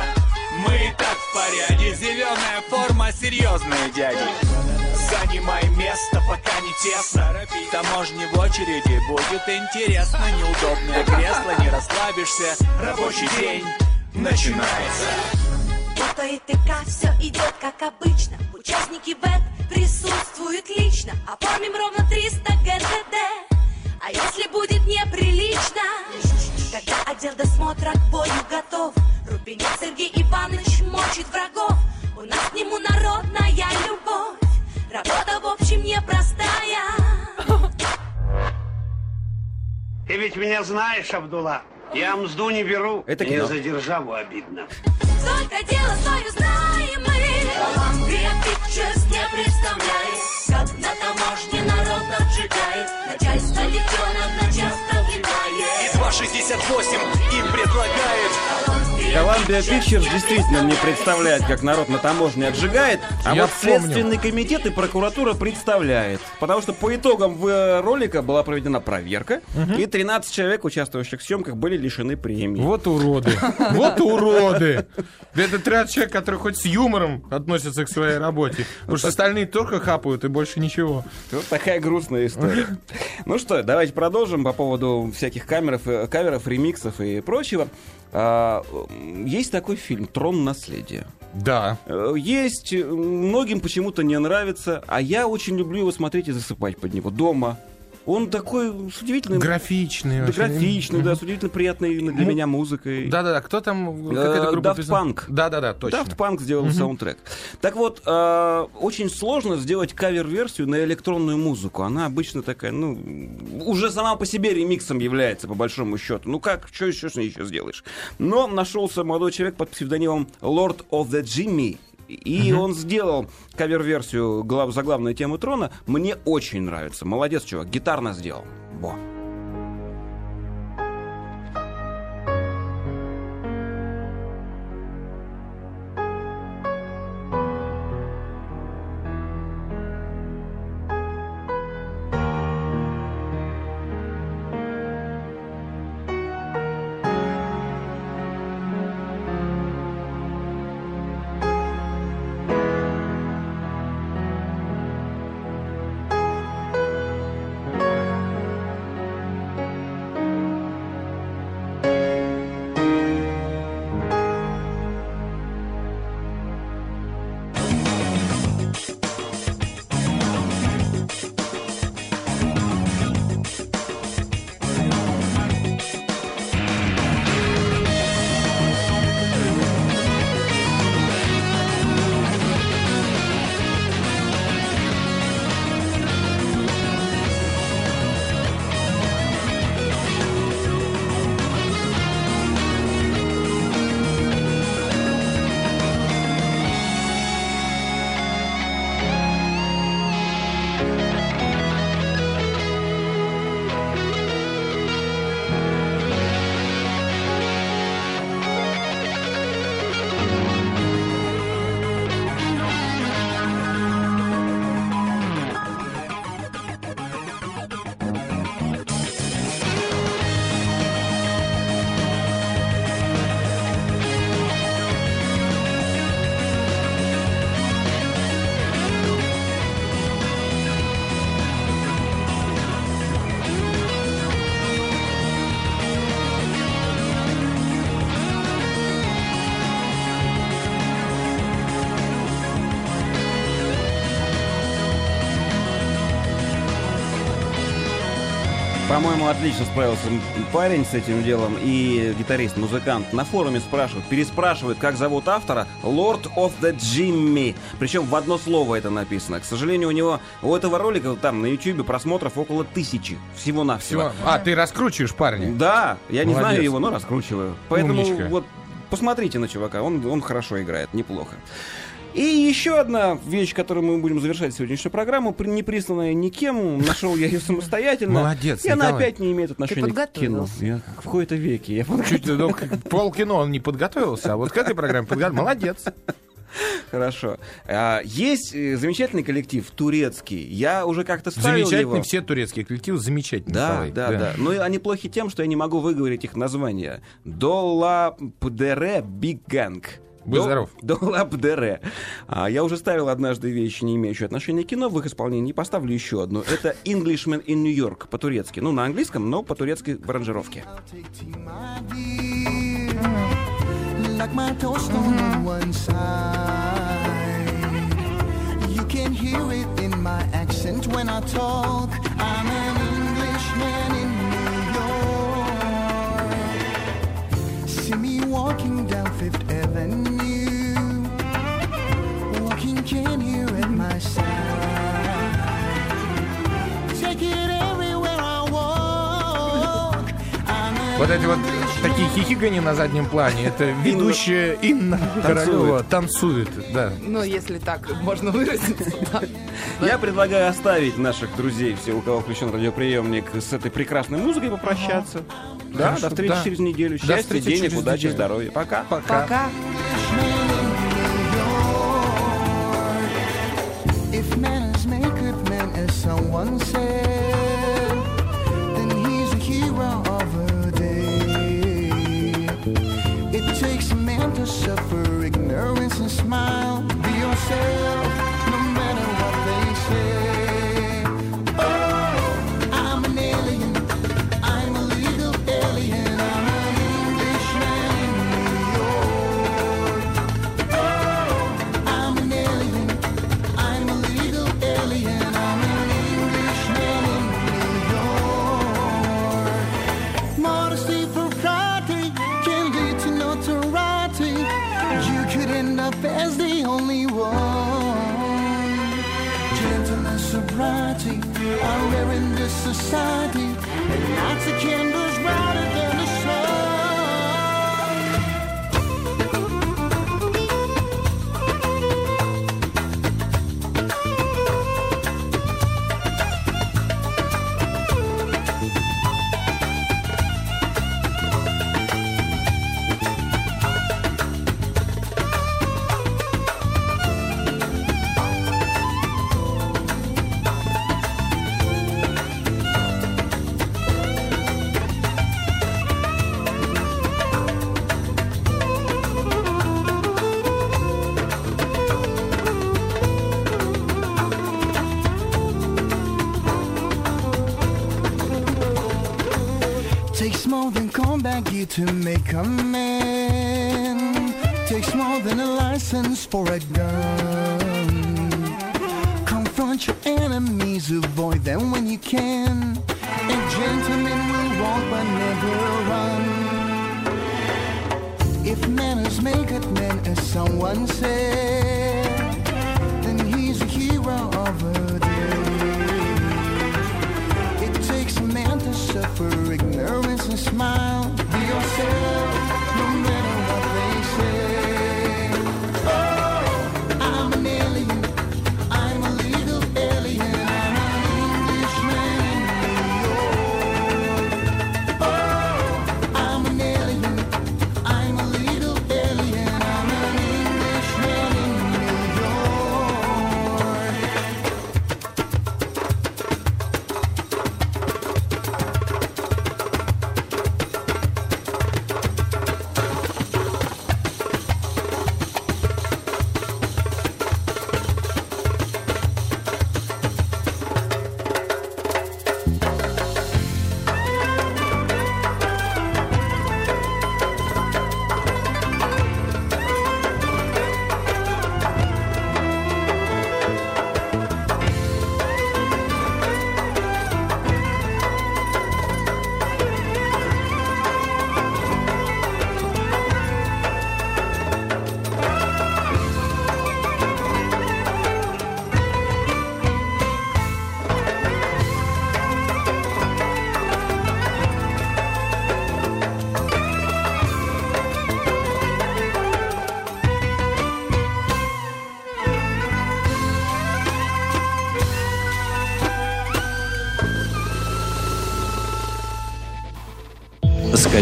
мы и так в порядке. Зеленая форма, серьезные дяди. Занимай место, пока не тесно. Таможни в очереди, будет интересно. Неудобное кресло, не расслабишься. Рабочий день начинается У ПТК все идет как обычно. Участники ВЭД присутствуют лично. Оформим ровно 300 ГТД А если будет неприлично? Когда отдел досмотра к бою готов Рубинец Сергей Иванович мочит врагов. У нас к нему народная любовь. Работа в общем непростая. Ты ведь меня знаешь, Абдулла. Я мзду не беру. Это Мне кино. за державу обидно. Только дело свое знаем мы Columbia Pictures не представляет Как на таможне народ отжигает Начальство легионов на час И 268 им предлагает Columbia Pictures действительно не представляет, как народ на таможне отжигает, а Я вот помню. Следственный комитет и прокуратура представляет. Потому что по итогам э, ролика была проведена проверка, и 13 человек, участвующих в съемках, были лишены премии. Вот уроды. (laughs) Вот уроды. Это 13 человек, которые хоть с юмором относятся к своей работе. Потому что остальные только хапают и больше ничего. Вот такая грустная история. (laughs) Ну что, давайте продолжим по поводу всяких камеров, э, каверов, ремиксов и прочего. А, Есть такой фильм «Трон наследия». Да. Э, Есть, многим почему-то не нравится, а я очень люблю его смотреть и засыпать под него дома. Он такой с удивительным... Графичный. да, графичный, да, с удивительно приятной для меня музыкой. Да-да-да, кто там? Э, Какая-то группа Daft писала? Punk. Да-да-да, точно. Daft Punk сделал саундтрек. Так вот, э, очень сложно сделать кавер-версию на электронную музыку. Она обычно такая, ну, уже сама по себе ремиксом является, по большому счету. Ну как, что еще ней еще сделаешь? Но нашелся молодой человек под псевдонимом Lord of the Jimmy. И он сделал кавер-версию глав, заглавной темы трона. Мне очень нравится. Молодец, чувак. Гитарно сделал. Во. По-моему, отлично справился парень с этим делом и гитарист, музыкант. На форуме спрашивают, переспрашивают, как зовут автора. Lord of the Jimmy. Причем в одно слово это написано. К сожалению, у него у этого ролика там на YouTube просмотров около тысячи. Всего-навсего. Всё. А, ты раскручиваешь парня? Да, я не Молодец. знаю его, но раскручиваю. Поэтому Умничка. вот посмотрите на чувака, он, он хорошо играет, неплохо. И еще одна вещь, которую мы будем завершать сегодняшнюю программу, не присланная никем, нашел я ее самостоятельно. Молодец, И она Николай. опять не имеет отношения к кино. Я в кои-то веки. Я Чуть ну, полкино он не подготовился, а вот к этой программе подготовился. Молодец. Хорошо. А, Есть э, замечательный коллектив турецкий. Я уже как-то ставил Замечательный, его. все турецкие коллективы замечательные. Да, Николай. да, да, Но и они плохи тем, что я не могу выговорить их название. Dolapdere Big Gang. Будь здоров. Dolapdere. А, я уже ставил однажды вещи, не имеющие отношения к кино, в их исполнении. Поставлю еще одну. Это Englishman in New York по-турецки. Ну, на английском, но по-турецки в аранжировке. like my toast on one side. You can hear it in my accent when I talk. Вот эти вот такие хихикания на заднем плане. Это ведущая Инна Королева танцует. Да. Ну, если так можно выразиться. (laughs) да. Я предлагаю оставить наших друзей, все, у кого включен радиоприемник, с этой прекрасной музыкой попрощаться. Да, Хорошо, до встречи да. через неделю. До Счастья, встречи денег, через удачи, неделю. здоровья. Пока. Пока. Пока. If man is naked, man, as someone said, to suffer ignorance and smile. Be yourself, more than combat gear to make a man. Takes more than a license for a gun. Confront your enemies, avoid them when you can. A gentleman will walk but never run. If manners make a man, as someone said, then he's a hero of a day. It takes a man to suffer ignorance smile.